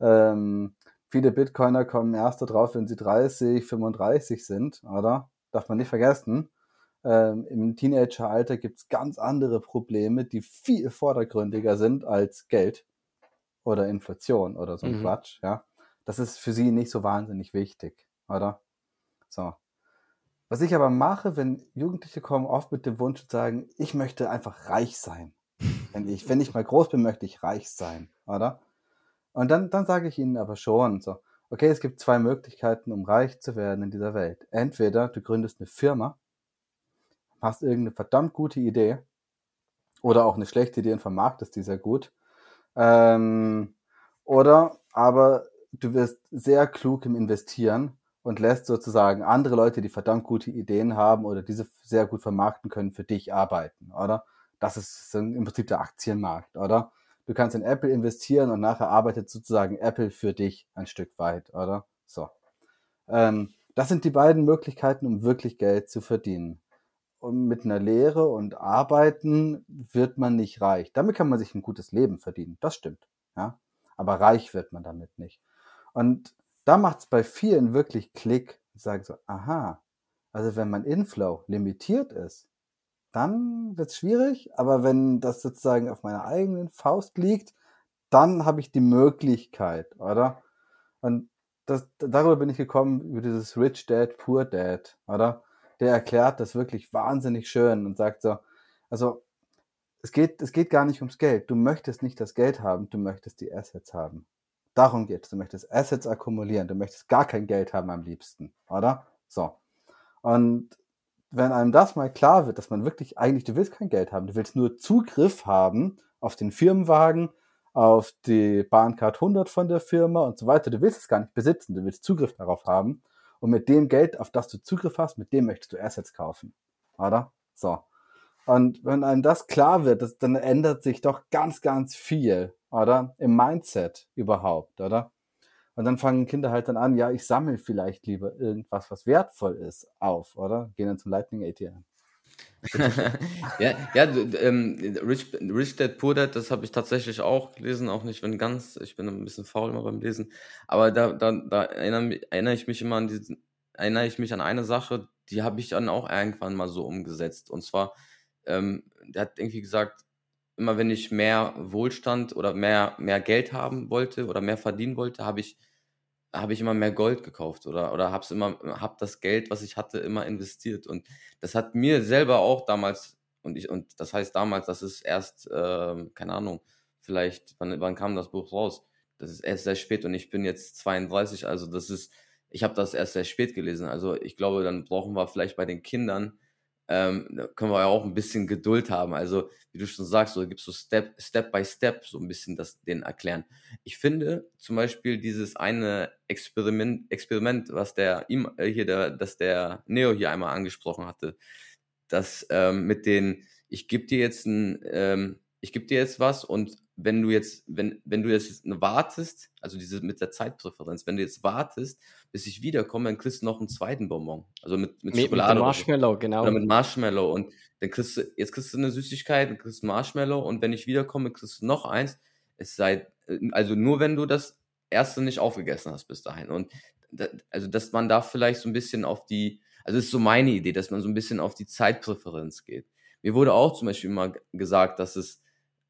Ähm, viele Bitcoiner kommen erst darauf, wenn sie 30, 35 sind, oder? Darf man nicht vergessen. Ähm, Im Teenageralter gibt es ganz andere Probleme, die viel vordergründiger sind als Geld oder Inflation oder so ein mhm. Quatsch, ja. Das ist für sie nicht so wahnsinnig wichtig, oder? So. Was ich aber mache, wenn Jugendliche kommen, oft mit dem Wunsch zu sagen, ich möchte einfach reich sein. Wenn ich, wenn ich mal groß bin, möchte ich reich sein, oder? Und dann, dann sage ich ihnen aber schon so, okay, es gibt zwei Möglichkeiten, um reich zu werden in dieser Welt. Entweder du gründest eine Firma, hast irgendeine verdammt gute Idee oder auch eine schlechte Idee und vermarktest die sehr gut. Ähm, oder aber du wirst sehr klug im Investieren und lässt sozusagen andere Leute, die verdammt gute Ideen haben oder diese sehr gut vermarkten können, für dich arbeiten, oder? Das ist im Prinzip der Aktienmarkt, oder? Du kannst in Apple investieren und nachher arbeitet sozusagen Apple für dich ein Stück weit, oder? So. Ähm, das sind die beiden Möglichkeiten, um wirklich Geld zu verdienen. Und mit einer Lehre und Arbeiten wird man nicht reich. Damit kann man sich ein gutes Leben verdienen. Das stimmt. Ja? Aber reich wird man damit nicht. Und da macht es bei vielen wirklich Klick. Ich sage so, aha, also wenn mein Inflow limitiert ist, dann wird es schwierig. Aber wenn das sozusagen auf meiner eigenen Faust liegt, dann habe ich die Möglichkeit, oder? Und das, darüber bin ich gekommen, über dieses Rich Dad, Poor Dad, oder? Der erklärt das wirklich wahnsinnig schön und sagt so, also es geht, es geht gar nicht ums Geld. Du möchtest nicht das Geld haben, du möchtest die Assets haben. Darum geht es. Du möchtest Assets akkumulieren. Du möchtest gar kein Geld haben am liebsten, oder? So. Und wenn einem das mal klar wird, dass man wirklich eigentlich, du willst kein Geld haben, du willst nur Zugriff haben auf den Firmenwagen, auf die Bahncard 100 von der Firma und so weiter. Du willst es gar nicht besitzen, du willst Zugriff darauf haben. Und mit dem Geld, auf das du Zugriff hast, mit dem möchtest du Assets kaufen. Oder? So. Und wenn einem das klar wird, das, dann ändert sich doch ganz, ganz viel oder? Im Mindset überhaupt, oder? Und dann fangen Kinder halt dann an, ja, ich sammle vielleicht lieber irgendwas, was wertvoll ist, auf, oder? Gehen dann zum Lightning ATM. *laughs* ja, ja ähm, Rich, Rich Dad Poor Dad, das habe ich tatsächlich auch gelesen, auch nicht wenn ganz, ich bin ein bisschen faul immer beim Lesen, aber da, da, da erinnere, erinnere ich mich immer an diesen, erinnere ich mich an eine Sache, die habe ich dann auch irgendwann mal so umgesetzt. Und zwar, ähm, der hat irgendwie gesagt, immer wenn ich mehr Wohlstand oder mehr, mehr Geld haben wollte oder mehr verdienen wollte, habe ich, habe ich immer mehr Gold gekauft oder, oder habe immer, hab das Geld, was ich hatte, immer investiert. Und das hat mir selber auch damals, und ich, und das heißt damals, das ist erst, äh, keine Ahnung, vielleicht, wann, wann kam das Buch raus? Das ist erst sehr spät und ich bin jetzt 32, also das ist, ich habe das erst sehr spät gelesen. Also ich glaube, dann brauchen wir vielleicht bei den Kindern ähm, da können wir ja auch ein bisschen Geduld haben. Also, wie du schon sagst, so gibst du Step, Step by Step so ein bisschen das denen erklären. Ich finde zum Beispiel dieses eine Experiment, Experiment, was der ihm äh, hier, der, dass der Neo hier einmal angesprochen hatte, dass ähm, mit den, ich gebe dir jetzt ein, ähm, ich gebe dir jetzt was und wenn du jetzt, wenn, wenn du jetzt wartest, also diese mit der Zeitpräferenz, wenn du jetzt wartest, bis ich wiederkomme, dann kriegst du noch einen zweiten Bonbon. Also mit, mit, mit Schokolade. Mit Marshmallow, so. genau. Oder mit Marshmallow. Und dann kriegst du, jetzt kriegst du eine Süßigkeit, dann kriegst du Marshmallow und wenn ich wiederkomme, kriegst du noch eins. Es sei, also nur wenn du das erste nicht aufgegessen hast bis dahin. Und da, also, dass man da vielleicht so ein bisschen auf die, also ist so meine Idee, dass man so ein bisschen auf die Zeitpräferenz geht. Mir wurde auch zum Beispiel mal gesagt, dass es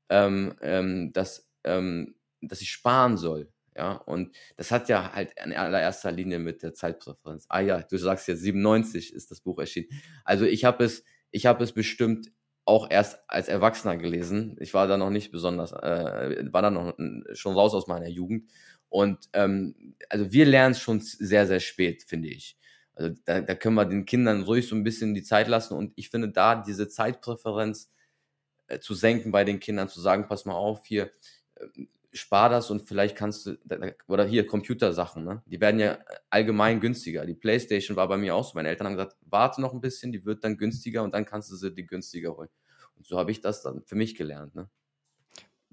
ähm, ähm, dass, ähm, dass ich sparen soll. Ja, und das hat ja halt in allererster Linie mit der Zeitpräferenz. Ah ja, du sagst ja 97 ist das Buch erschienen. Also ich habe es, ich habe es bestimmt auch erst als Erwachsener gelesen. Ich war da noch nicht besonders, äh, war da noch schon raus aus meiner Jugend. Und ähm, also wir lernen es schon sehr, sehr spät, finde ich. Also da, da können wir den Kindern ruhig so ein bisschen die Zeit lassen und ich finde da diese Zeitpräferenz äh, zu senken bei den Kindern, zu sagen, pass mal auf, hier, äh, spar das und vielleicht kannst du, oder hier Computersachen, ne? die werden ja allgemein günstiger. Die Playstation war bei mir auch so. Meine Eltern haben gesagt, warte noch ein bisschen, die wird dann günstiger und dann kannst du sie die günstiger holen. Und so habe ich das dann für mich gelernt. Ne?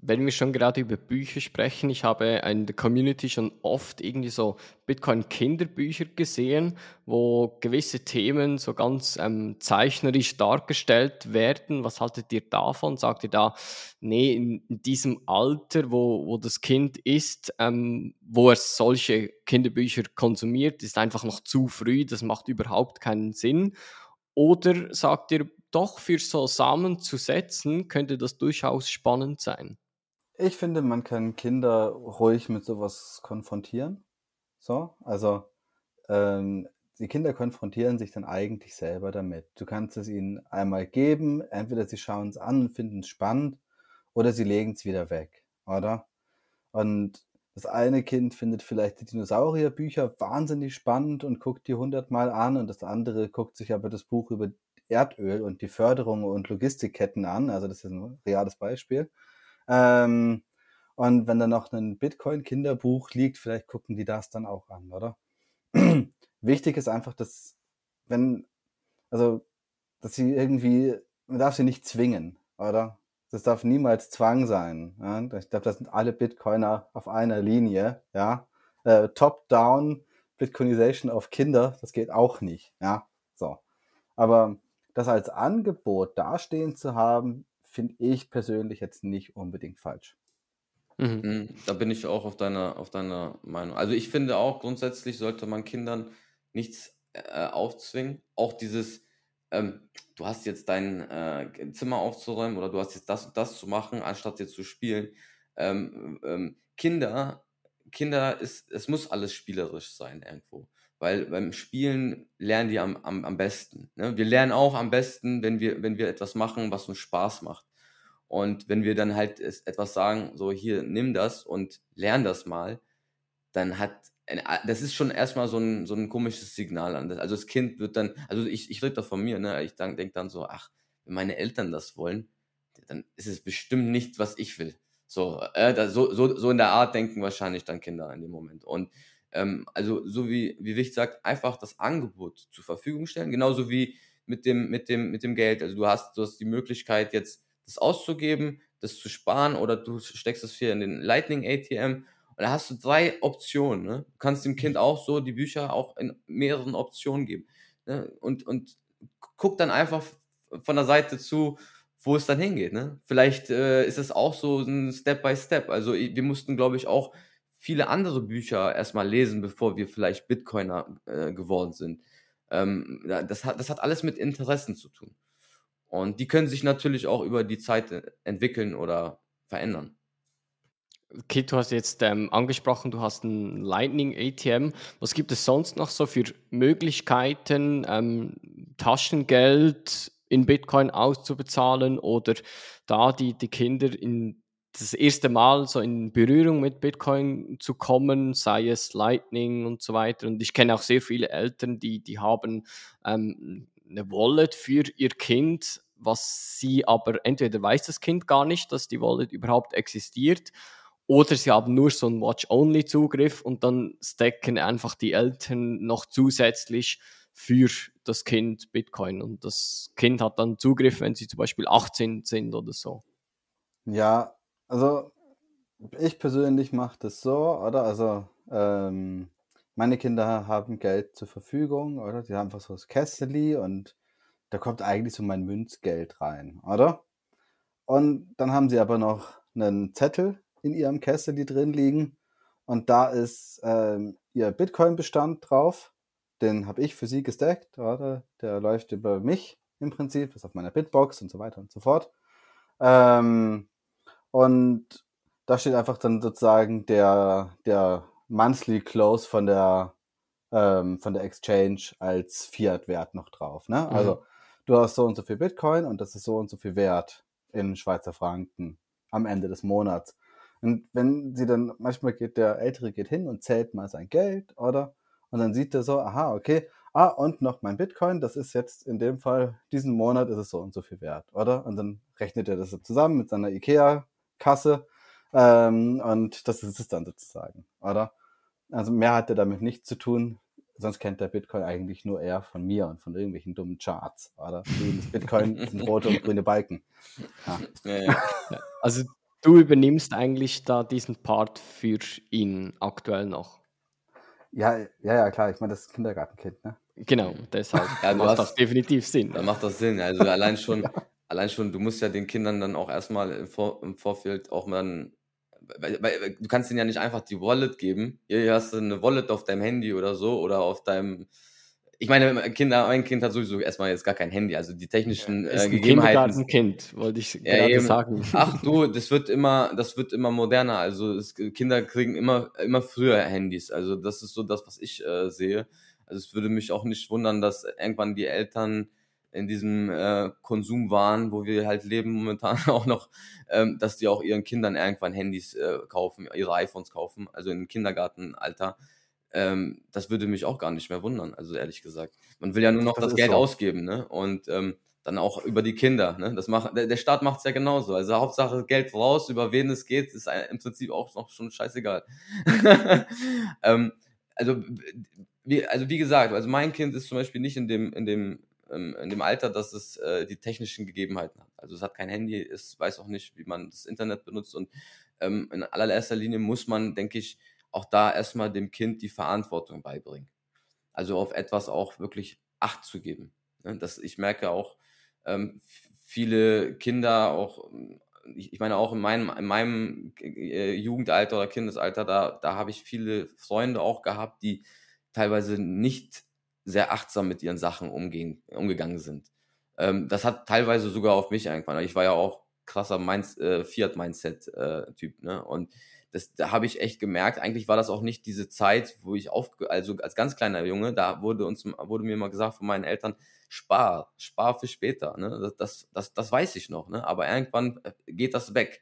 Wenn wir schon gerade über Bücher sprechen, ich habe in der Community schon oft irgendwie so Bitcoin-Kinderbücher gesehen, wo gewisse Themen so ganz ähm, zeichnerisch dargestellt werden. Was haltet ihr davon? Sagt ihr da, nee, in, diesem Alter, wo, wo das Kind ist, ähm, wo er solche Kinderbücher konsumiert, ist einfach noch zu früh, das macht überhaupt keinen Sinn? Oder sagt ihr, doch für so Samen zu setzen, könnte das durchaus spannend sein? Ich finde, man kann Kinder ruhig mit sowas konfrontieren. So, also ähm, die Kinder konfrontieren sich dann eigentlich selber damit. Du kannst es ihnen einmal geben, entweder sie schauen es an und finden es spannend oder sie legen es wieder weg, oder? Und das eine Kind findet vielleicht die Dinosaurierbücher wahnsinnig spannend und guckt die hundertmal an und das andere guckt sich aber das Buch über Erdöl und die Förderung und Logistikketten an. Also das ist ein reales Beispiel. Ähm, und wenn da noch ein Bitcoin-Kinderbuch liegt, vielleicht gucken die das dann auch an, oder? *clears throat* Wichtig ist einfach, dass, wenn, also, dass sie irgendwie, man darf sie nicht zwingen, oder? Das darf niemals Zwang sein. Ja? Ich glaube, das sind alle Bitcoiner auf einer Linie, ja. Äh, Top-down, Bitcoinization auf Kinder, das geht auch nicht, ja. So. Aber das als Angebot dastehen zu haben, finde ich persönlich jetzt nicht unbedingt falsch. Mhm. mhm. Da bin ich auch auf deiner, auf deiner Meinung. Also ich finde auch, grundsätzlich sollte man Kindern nichts äh, aufzwingen. Auch dieses, ähm, du hast jetzt dein äh, Zimmer aufzuräumen oder du hast jetzt das und das zu machen, anstatt jetzt zu spielen. Ähm, ähm, Kinder, Kinder ist, es muss alles spielerisch sein irgendwo. Weil beim Spielen lernen die am, am, am besten. Ne? Wir lernen auch am besten, wenn wir, wenn wir etwas machen, was uns Spaß macht. Und wenn wir dann halt etwas sagen, so hier, nimm das und lern das mal, dann hat, das ist schon erstmal so ein, so ein komisches Signal an. Also das Kind wird dann, also ich, ich rede da von mir, ne? ich denke dann so, ach, wenn meine Eltern das wollen, dann ist es bestimmt nicht, was ich will. So, äh, so, so, so in der Art denken wahrscheinlich dann Kinder in dem Moment. Und ähm, also so wie, wie Wicht sagt, einfach das Angebot zur Verfügung stellen, genauso wie mit dem, mit dem, mit dem Geld. Also du hast, du hast die Möglichkeit jetzt das auszugeben, das zu sparen oder du steckst es hier in den Lightning ATM und da hast du drei Optionen. Ne? Du kannst dem Kind auch so die Bücher auch in mehreren Optionen geben. Ne? Und, und guck dann einfach von der Seite zu, wo es dann hingeht. Ne? Vielleicht äh, ist es auch so ein Step by Step. Also wir mussten, glaube ich, auch viele andere Bücher erstmal lesen, bevor wir vielleicht Bitcoiner äh, geworden sind. Ähm, das, hat, das hat alles mit Interessen zu tun. Und die können sich natürlich auch über die Zeit äh, entwickeln oder verändern. Kit, du hast jetzt ähm, angesprochen, du hast ein Lightning ATM. Was gibt es sonst noch so für Möglichkeiten, ähm, Taschengeld in Bitcoin auszubezahlen oder da die, die Kinder in das erste Mal so in Berührung mit Bitcoin zu kommen, sei es Lightning und so weiter. Und ich kenne auch sehr viele Eltern, die, die haben ähm, eine Wallet für ihr Kind, was sie aber entweder weiß das Kind gar nicht, dass die Wallet überhaupt existiert, oder sie haben nur so einen Watch-Only-Zugriff und dann stacken einfach die Eltern noch zusätzlich für das Kind Bitcoin. Und das Kind hat dann Zugriff, wenn sie zum Beispiel 18 sind oder so. Ja, also ich persönlich mache das so, oder? Also ähm, meine Kinder haben Geld zur Verfügung, oder? Die haben einfach so das Kästeli und da kommt eigentlich so mein Münzgeld rein, oder? Und dann haben sie aber noch einen Zettel in ihrem Kästeli drin liegen und da ist ähm, ihr Bitcoin-Bestand drauf. Den habe ich für sie gestackt, oder? Der läuft über mich im Prinzip, ist auf meiner Bitbox und so weiter und so fort. Ähm, und da steht einfach dann sozusagen der, der Monthly Close von der, ähm, von der Exchange als Fiat-Wert noch drauf. Ne? Mhm. Also du hast so und so viel Bitcoin und das ist so und so viel Wert in Schweizer Franken am Ende des Monats. Und wenn sie dann, manchmal geht der Ältere geht hin und zählt mal sein Geld, oder? Und dann sieht er so, aha, okay, ah, und noch mein Bitcoin, das ist jetzt in dem Fall, diesen Monat ist es so und so viel wert, oder? Und dann rechnet er das zusammen mit seiner IKEA-Kasse ähm, und das ist es dann sozusagen, oder? Also mehr hat er damit nichts zu tun, sonst kennt der Bitcoin eigentlich nur er von mir und von irgendwelchen dummen Charts, oder? Das Bitcoin *laughs* sind rote und grüne Balken. Ja. Ja, ja. Also du übernimmst eigentlich da diesen Part für ihn aktuell noch. Ja, ja, ja, klar, ich meine, das ist Kindergartenkind, ne? Genau, deshalb Ja, macht hast- das definitiv Sinn. Dann macht das Sinn. Also allein schon, *laughs* allein schon, du musst ja den Kindern dann auch erstmal im, Vor im Vorfeld auch mal, weil, weil du kannst ihnen ja nicht einfach die Wallet geben. Hier, hast du eine Wallet auf deinem Handy oder so oder auf deinem. Ich meine, Kinder, mein Kind hat sowieso erstmal jetzt gar kein Handy, also die technischen Ist äh, ein Gegebenheiten. Kindergartenkind, wollte ich Ja, gerade eben. sagen. Ach du, *laughs* das wird immer, das wird immer moderner. Also es, Kinder kriegen immer, immer früher Handys. Also das ist so das, was ich äh, sehe. Also es würde mich auch nicht wundern, dass irgendwann die Eltern in diesem äh, Konsum waren, wo wir halt leben momentan *laughs* auch noch, ähm, dass die auch ihren Kindern irgendwann Handys äh, kaufen, ihre iPhones kaufen, also im Kindergartenalter. Ähm, das würde mich auch gar nicht mehr wundern, also ehrlich gesagt. Man will ja nur noch Das das, Geld so. ausgeben, ne? Und ähm, dann auch über die Kinder. Ne? Das macht, der, der Staat macht es ja genauso. Also Hauptsache Geld raus, über wen es geht, ist im Prinzip auch noch schon scheißegal. *laughs* ähm, also, wie, also wie gesagt, also mein Kind ist zum Beispiel nicht in dem, in dem, ähm, in dem Alter, dass es äh, die technischen Gegebenheiten hat. Also es hat kein Handy, es weiß auch nicht, wie man das Internet benutzt und ähm, in allererster Linie muss man, denke ich, auch da erstmal dem Kind die Verantwortung beibringen. Also auf etwas auch wirklich Acht zu geben. Ne? Das, ich merke auch, ähm, viele Kinder auch, ähm, ich, ich meine auch in meinem, in meinem äh, Jugendalter oder Kindesalter, da, da habe ich viele Freunde auch gehabt, die teilweise nicht sehr achtsam mit ihren Sachen umgehen, umgegangen sind. Ähm, das hat teilweise sogar auf mich irgendwann. Ich war ja auch krasser Minds, äh, Fiat-Mindset-Typ, ne? Und das, da habe ich echt gemerkt, eigentlich war das auch nicht diese Zeit, wo ich auf, also als ganz kleiner Junge, da wurde uns, wurde mir mal gesagt von meinen Eltern, spar, spar für später, ne? Das, das, das, das weiß ich noch, ne? Aber irgendwann äh, geht das weg.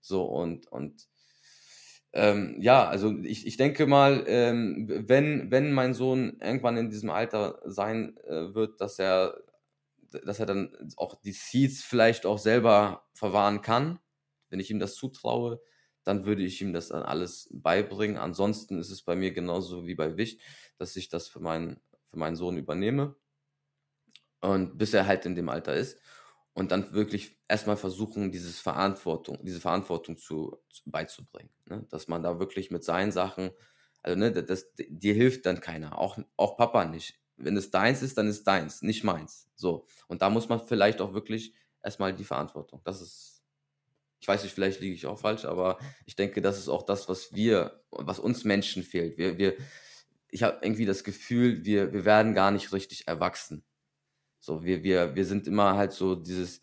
So und, und ähm, ja, also ich, ich denke mal, ähm, wenn, wenn mein Sohn irgendwann in diesem Alter sein äh, wird, dass er, dass er dann auch die Seeds vielleicht auch selber verwahren kann, wenn ich ihm das zutraue, dann würde ich ihm das dann alles beibringen. Ansonsten ist es bei mir genauso wie bei Wicht, dass ich das für meinen, für meinen Sohn übernehme. Und bis er halt in dem Alter ist. Und dann wirklich erstmal versuchen, dieses Verantwortung, diese Verantwortung zu, zu beizubringen. Ne? Dass man da wirklich mit seinen Sachen, also ne, das, dir hilft dann keiner, auch, auch Papa nicht. Wenn es deins ist, dann ist deins, nicht meins. So. Und da muss man vielleicht auch wirklich erstmal die Verantwortung. Das ist, ich weiß nicht, vielleicht liege ich auch falsch, aber ich denke, das ist auch das, was wir, was uns Menschen fehlt. Wir, wir, ich habe irgendwie das Gefühl, wir, wir werden gar nicht richtig erwachsen. So, wir, wir, wir sind immer halt so dieses,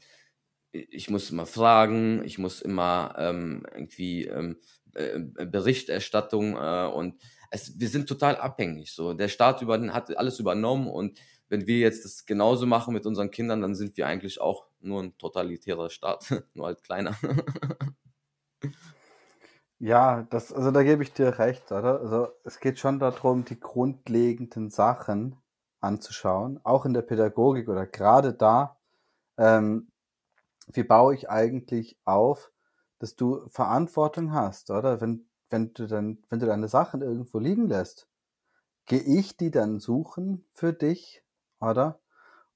ich muss immer fragen, ich muss immer ähm, irgendwie ähm, äh, Berichterstattung äh, und es, wir sind total abhängig. So, der Staat über, hat alles übernommen und wenn wir jetzt das genauso machen mit unseren Kindern, dann sind wir eigentlich auch nur ein totalitärer Staat, *laughs* nur halt kleiner. *laughs* Ja, das, also da gebe ich dir recht, oder? Also es geht schon darum, die grundlegenden Sachen anzuschauen, auch in der Pädagogik oder gerade da, ähm, wie baue ich eigentlich auf, dass du Verantwortung hast, oder? Wenn, wenn du dann, wenn du deine Sachen irgendwo liegen lässt, gehe ich die dann suchen für dich, oder?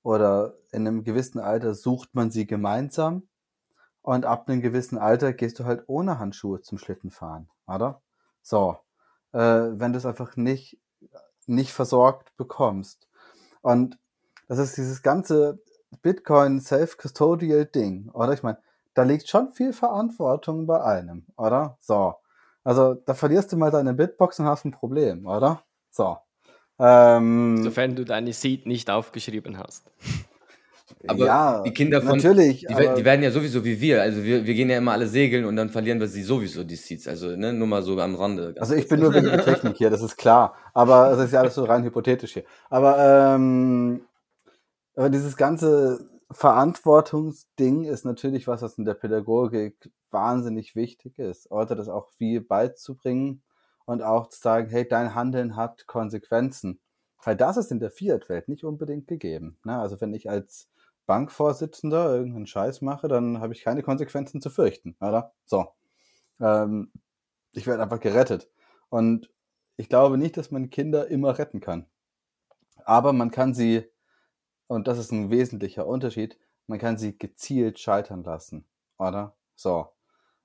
Oder in einem gewissen Alter sucht man sie gemeinsam und ab einem gewissen Alter gehst du halt ohne Handschuhe zum Schlittenfahren, oder? So, äh, wenn du es einfach nicht, nicht versorgt bekommst. Und das ist dieses ganze Bitcoin Self-Custodial Ding, oder? Ich meine, da liegt schon viel Verantwortung bei einem, oder? So. Also, da verlierst du mal deine Bitbox und hast ein Problem, oder? So. Ähm, Sofern du deine Seed nicht aufgeschrieben hast. Aber ja, die Kinder von, natürlich, die, die werden ja sowieso wie wir. Also wir, wir gehen ja immer alle segeln und dann verlieren wir sie sowieso, die Seats. Also ne, nur mal so am Rande. Also ich bin nur wegen der *laughs* Technik hier, das ist klar. Aber es ist ja alles so rein hypothetisch hier. Aber, ähm, aber dieses ganze Verantwortungsding ist natürlich was, was in der Pädagogik wahnsinnig wichtig ist. Oder das auch viel beizubringen und auch zu sagen, hey, dein Handeln hat Konsequenzen. Weil das ist in der Fiat-Welt nicht unbedingt gegeben. Ne? Also wenn ich als Bankvorsitzender irgendeinen Scheiß mache, dann habe ich keine Konsequenzen zu fürchten, oder? So. Ähm, ich werde einfach gerettet. Und ich glaube nicht, dass man Kinder immer retten kann. Aber man kann sie, und das ist ein wesentlicher Unterschied, man kann sie gezielt scheitern lassen, oder? So.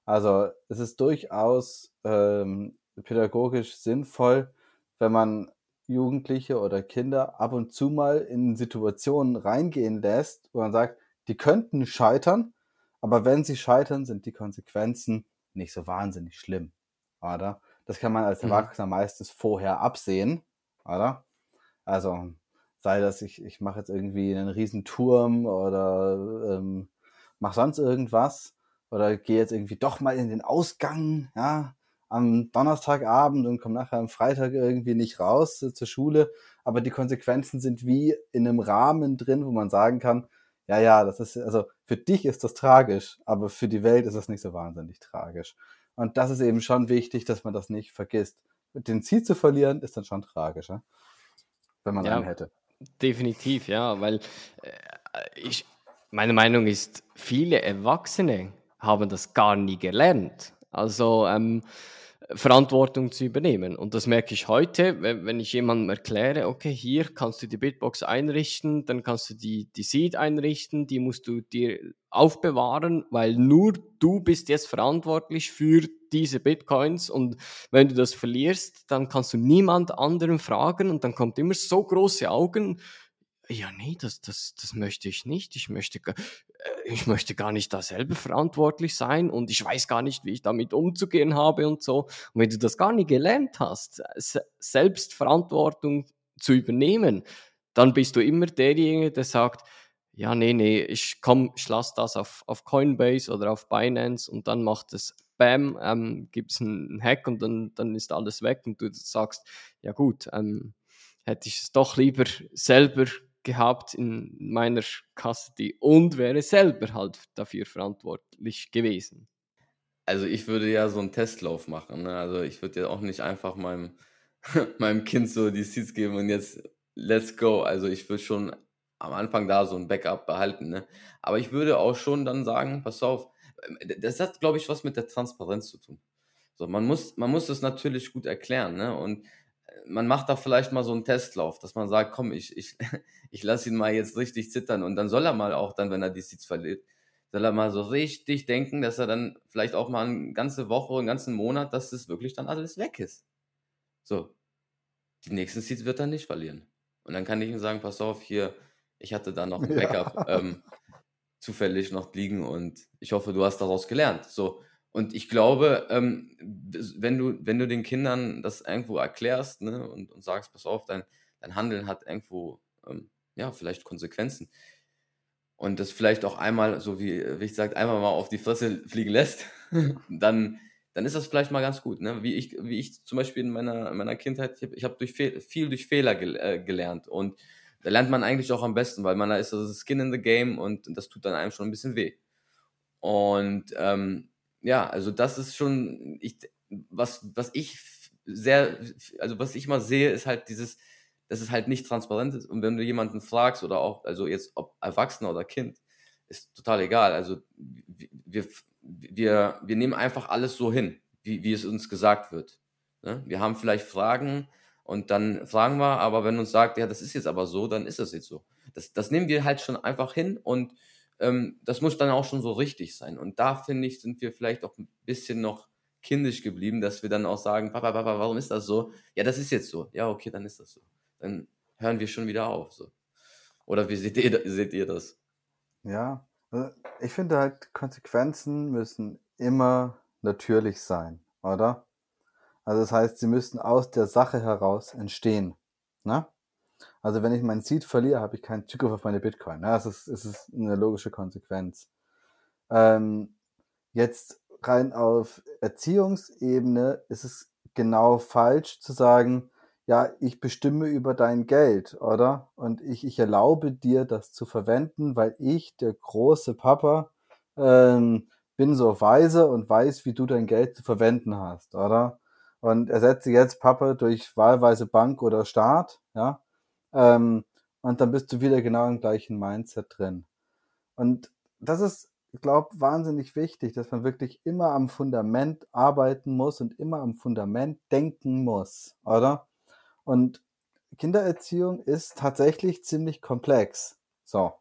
Also es ist durchaus ähm, pädagogisch sinnvoll, wenn man Jugendliche oder Kinder ab und zu mal in Situationen reingehen lässt, wo man sagt, die könnten scheitern, aber wenn sie scheitern, sind die Konsequenzen nicht so wahnsinnig schlimm, oder? Das kann man als mhm. Erwachsener mhm. meistens vorher absehen, oder? Also sei das, ich, ich mache jetzt irgendwie einen riesen Turm oder ähm, mach sonst irgendwas oder gehe jetzt irgendwie doch mal in den Ausgang, ja, am Donnerstagabend und komme nachher am Freitag irgendwie nicht raus äh, zur Schule. Aber die Konsequenzen sind wie in einem Rahmen drin, wo man sagen kann, ja, ja, das ist, also für dich ist das tragisch, aber für die Welt ist das nicht so wahnsinnig tragisch. Und das ist eben schon wichtig, dass man das nicht vergisst. Den Ziel zu verlieren, ist dann schon tragischer, wenn man ja, einen hätte. Definitiv, ja, weil äh, ich, meine Meinung ist, viele Erwachsene haben das gar nie gelernt. Also ähm, Verantwortung zu übernehmen. Und das merke ich heute, wenn ich jemandem erkläre, okay, hier kannst du die Bitbox einrichten, dann kannst du die, die Seed einrichten, die musst du dir aufbewahren, weil nur du bist jetzt verantwortlich für diese Bitcoins und wenn du das verlierst, dann kannst du niemand anderen fragen und dann kommt immer so große Augen ja, nee, das, das, das möchte ich nicht. Ich möchte, ich möchte gar nicht da selber verantwortlich sein und ich weiß gar nicht, wie ich damit umzugehen habe und so. Und wenn du das gar nicht gelernt hast, Selbstverantwortung zu übernehmen, dann bist du immer derjenige, der sagt, ja, nee, nee, ich komm, ich lasse das auf, auf Coinbase oder auf Binance und dann macht es Bam, ähm, gibt es einen Hack und dann, dann ist alles weg und du sagst, ja gut, ähm, hätte ich es doch lieber selber gehabt in meiner Custody und wäre selber halt dafür verantwortlich gewesen. Also ich würde ja so einen Testlauf machen. Ne? Also ich würde ja auch nicht einfach meinem, *laughs* meinem Kind so die Seeds geben und jetzt let's go. Also ich würde schon am Anfang da so ein Backup behalten. Ne? Aber ich würde auch schon dann sagen, pass auf, das hat, glaube ich, was mit der Transparenz zu tun. So, man muss, man muss das natürlich gut erklären, ne? Und man macht da vielleicht mal so einen Testlauf, dass man sagt, komm, ich, ich, *laughs* ich lasse ihn mal jetzt richtig zittern und dann soll er mal auch dann, wenn er die Seeds verliert, soll er mal so richtig denken, dass er dann vielleicht auch mal eine ganze Woche, einen ganzen Monat, dass das wirklich dann alles weg ist. So. Die nächsten Seeds wird er nicht verlieren. Und dann kann ich ihm sagen, pass auf, hier, ich hatte da noch ein Backup ja. ähm, zufällig noch liegen und ich hoffe, du hast daraus gelernt. So. Und ich glaube, ähm, wenn, du, wenn du den Kindern das irgendwo erklärst ne, und, und sagst, pass auf, dein, dein Handeln hat irgendwo, ähm, ja, vielleicht Konsequenzen. Und das vielleicht auch einmal, so wie, wie ich gesagt, einmal mal auf die Fresse fliegen lässt, *laughs* dann, dann ist das vielleicht mal ganz gut. Ne? Wie, ich, wie ich zum Beispiel in meiner, in meiner Kindheit, ich habe hab durch viel, viel durch Fehler gel äh, gelernt. Und da lernt man eigentlich auch am besten, weil man da ist das Skin in the Game und das tut dann einem schon ein bisschen weh. Und ähm, ja, also das ist schon, ich, was, was ich sehr, also was ich mal sehe, ist halt dieses, dass es halt nicht transparent ist. Und wenn du jemanden fragst oder auch, also jetzt ob Erwachsener oder Kind, ist total egal. Also wir, wir, wir nehmen einfach alles so hin, wie, wie es uns gesagt wird. Ne? Wir haben vielleicht Fragen und dann fragen wir, aber wenn uns sagt, ja, das ist jetzt aber so, dann ist das jetzt so. Das, das nehmen wir halt schon einfach hin und ähm, das muss dann auch schon so richtig sein. Und da finde ich, sind wir vielleicht auch ein bisschen noch kindisch geblieben, dass wir dann auch sagen, Papa, Papa, warum ist das so? Ja, das ist jetzt so. Ja, okay, dann ist das so. Dann hören wir schon wieder auf. So. Oder wie seht ihr, seht ihr das? Ja, also ich finde halt, Konsequenzen müssen immer natürlich sein, oder? Also das heißt, sie müssen aus der Sache heraus entstehen. Ne? Also wenn ich meinen Seed verliere, habe ich keinen Zugriff auf meine Bitcoin. Ja, das, ist, das ist eine logische Konsequenz. Ähm, jetzt rein auf Erziehungsebene ist es genau falsch zu sagen, ja, ich bestimme über dein Geld, oder? Und ich, ich erlaube dir, das zu verwenden, weil ich, der große Papa, ähm, bin so weise und weiß, wie du dein Geld zu verwenden hast, oder? Und ersetze jetzt Papa durch wahlweise Bank oder Staat, ja? Ähm, und dann bist du wieder genau im gleichen Mindset drin. Und das ist, ich glaube, wahnsinnig wichtig, dass man wirklich immer am Fundament arbeiten muss und immer am Fundament denken muss, oder? Und Kindererziehung ist tatsächlich ziemlich komplex. So.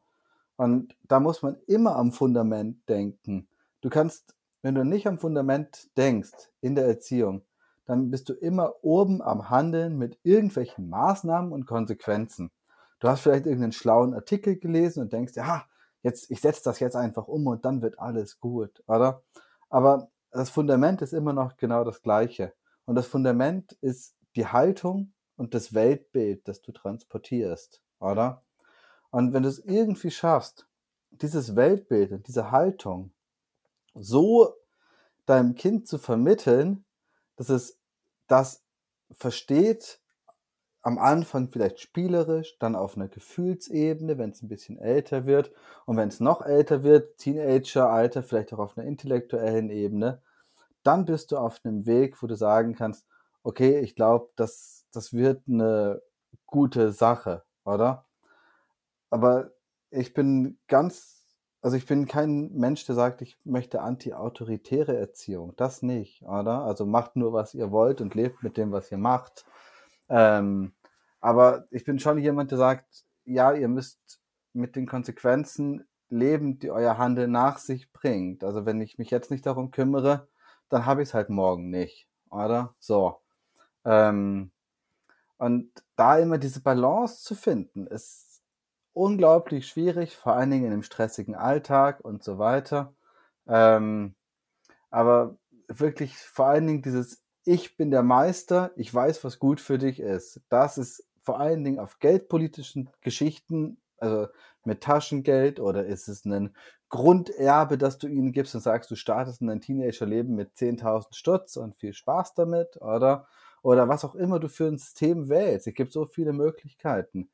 Und da muss man immer am Fundament denken. Du kannst, wenn du nicht am Fundament denkst in der Erziehung, dann bist du immer oben am Handeln mit irgendwelchen Maßnahmen und Konsequenzen. Du hast vielleicht irgendeinen schlauen Artikel gelesen und denkst, ja, jetzt, ich setze das jetzt einfach um und dann wird alles gut, oder? Aber das Fundament ist immer noch genau das gleiche. Und das Fundament ist die Haltung und das Weltbild, das du transportierst, oder? Und wenn du es irgendwie schaffst, dieses Weltbild und diese Haltung so deinem Kind zu vermitteln, dass es das versteht, am Anfang vielleicht spielerisch, dann auf einer Gefühlsebene, wenn es ein bisschen älter wird und wenn es noch älter wird, Teenageralter, vielleicht auch auf einer intellektuellen Ebene, dann bist du auf einem Weg, wo du sagen kannst, okay, ich glaube, das, das wird eine gute Sache, oder? Aber ich bin ganz, also ich bin kein Mensch, der sagt, ich möchte anti-autoritäre Erziehung. Das nicht, oder? Also macht nur, was ihr wollt und lebt mit dem, was ihr macht. Ähm, aber ich bin schon jemand, der sagt, ja, ihr müsst mit den Konsequenzen leben, die euer Handeln nach sich bringt. Also wenn ich mich jetzt nicht darum kümmere, dann habe ich es halt morgen nicht, oder? So. Ähm, und da immer diese Balance zu finden, ist unglaublich schwierig, vor allen Dingen in einem stressigen Alltag und so weiter. Ähm, aber wirklich vor allen Dingen dieses ich bin der Meister, ich weiß, was gut für dich ist. Das ist vor allen Dingen auf geldpolitischen Geschichten, also mit Taschengeld oder ist es ein Grunderbe, das du ihnen gibst und sagst, du startest in dein Teenagerleben mit 10.000 Stutz und viel Spaß damit, oder? Oder was auch immer du für ein System wählst. Es gibt so viele Möglichkeiten.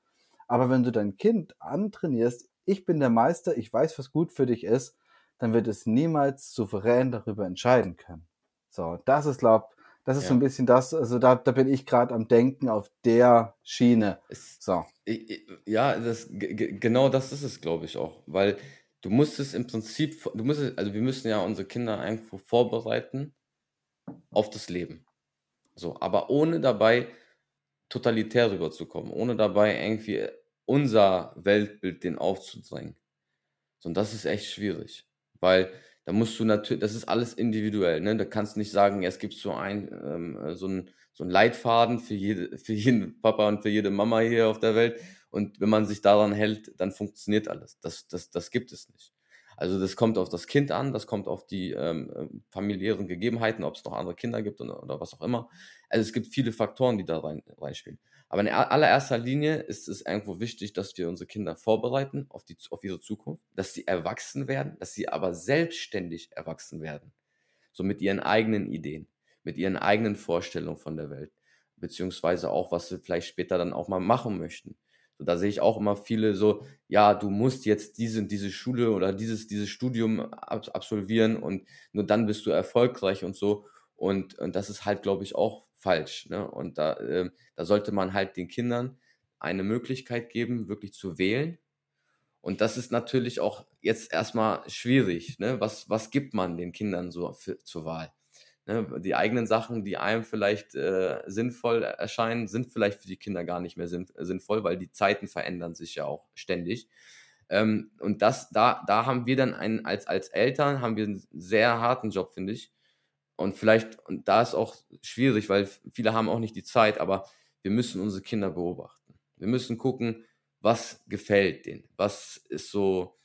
Aber wenn du dein Kind antrainierst, ich bin der Meister, ich weiß, was gut für dich ist, dann wird es niemals souverän darüber entscheiden können. So, das ist, glaube ich, das ist ja. so ein bisschen das, also da, da bin ich gerade am Denken auf der Schiene. So. Ja, das, genau das ist es, glaube ich, auch. Weil du musst es im Prinzip, du musst es, also wir müssen ja unsere Kinder irgendwo vorbereiten auf das Leben. So, aber ohne dabei totalitär rüberzukommen, ohne dabei irgendwie unser Weltbild den aufzudrängen. Und das ist echt schwierig. Weil da musst du natürlich, das ist alles individuell, ne? Da kannst du nicht sagen, ja, es gibt so ein, ähm, äh, so ein, so ein Leitfaden für jede, *laughs* für jeden Papa und für jede Mama hier auf der Welt. Und wenn man sich daran hält, dann funktioniert alles. Das, das, das gibt es nicht. Also das kommt auf das Kind an, das kommt auf die ähm familiären Gegebenheiten, ob es noch andere Kinder gibt oder, oder, was auch immer. Also es gibt viele Faktoren, die da rein, reinspielen. Aber in allererster Linie ist es irgendwo wichtig, dass wir unsere Kinder vorbereiten auf, die, auf ihre Zukunft, dass sie erwachsen werden, dass sie aber selbstständig erwachsen werden. So mit ihren eigenen Ideen, mit ihren eigenen Vorstellungen von der Welt, beziehungsweise auch, was sie vielleicht später dann auch mal machen möchten. So, da sehe ich auch immer viele so, ja, du musst jetzt diese diese Schule oder dieses, dieses Studium absolvieren und nur dann bist du erfolgreich und so. Und, und das ist halt, glaube ich, auch falsch. Ne? Und da, äh, da sollte man halt den Kindern eine Möglichkeit geben, wirklich zu wählen. Und das ist natürlich auch jetzt erstmal schwierig. Ne? Was, was gibt man den Kindern so für, zur Wahl? Ne? Die eigenen Sachen, die einem vielleicht äh, sinnvoll erscheinen, sind vielleicht für die Kinder gar nicht mehr sinn, sinnvoll, weil die Zeiten verändern sich ja auch ständig. Ähm, und das, da, da haben wir dann einen, als, als Eltern haben wir einen sehr harten Job, finde ich, und vielleicht, und da ist auch schwierig, weil viele haben auch nicht die Zeit, aber wir müssen unsere Kinder beobachten. Wir müssen gucken, was gefällt denen, was ist so,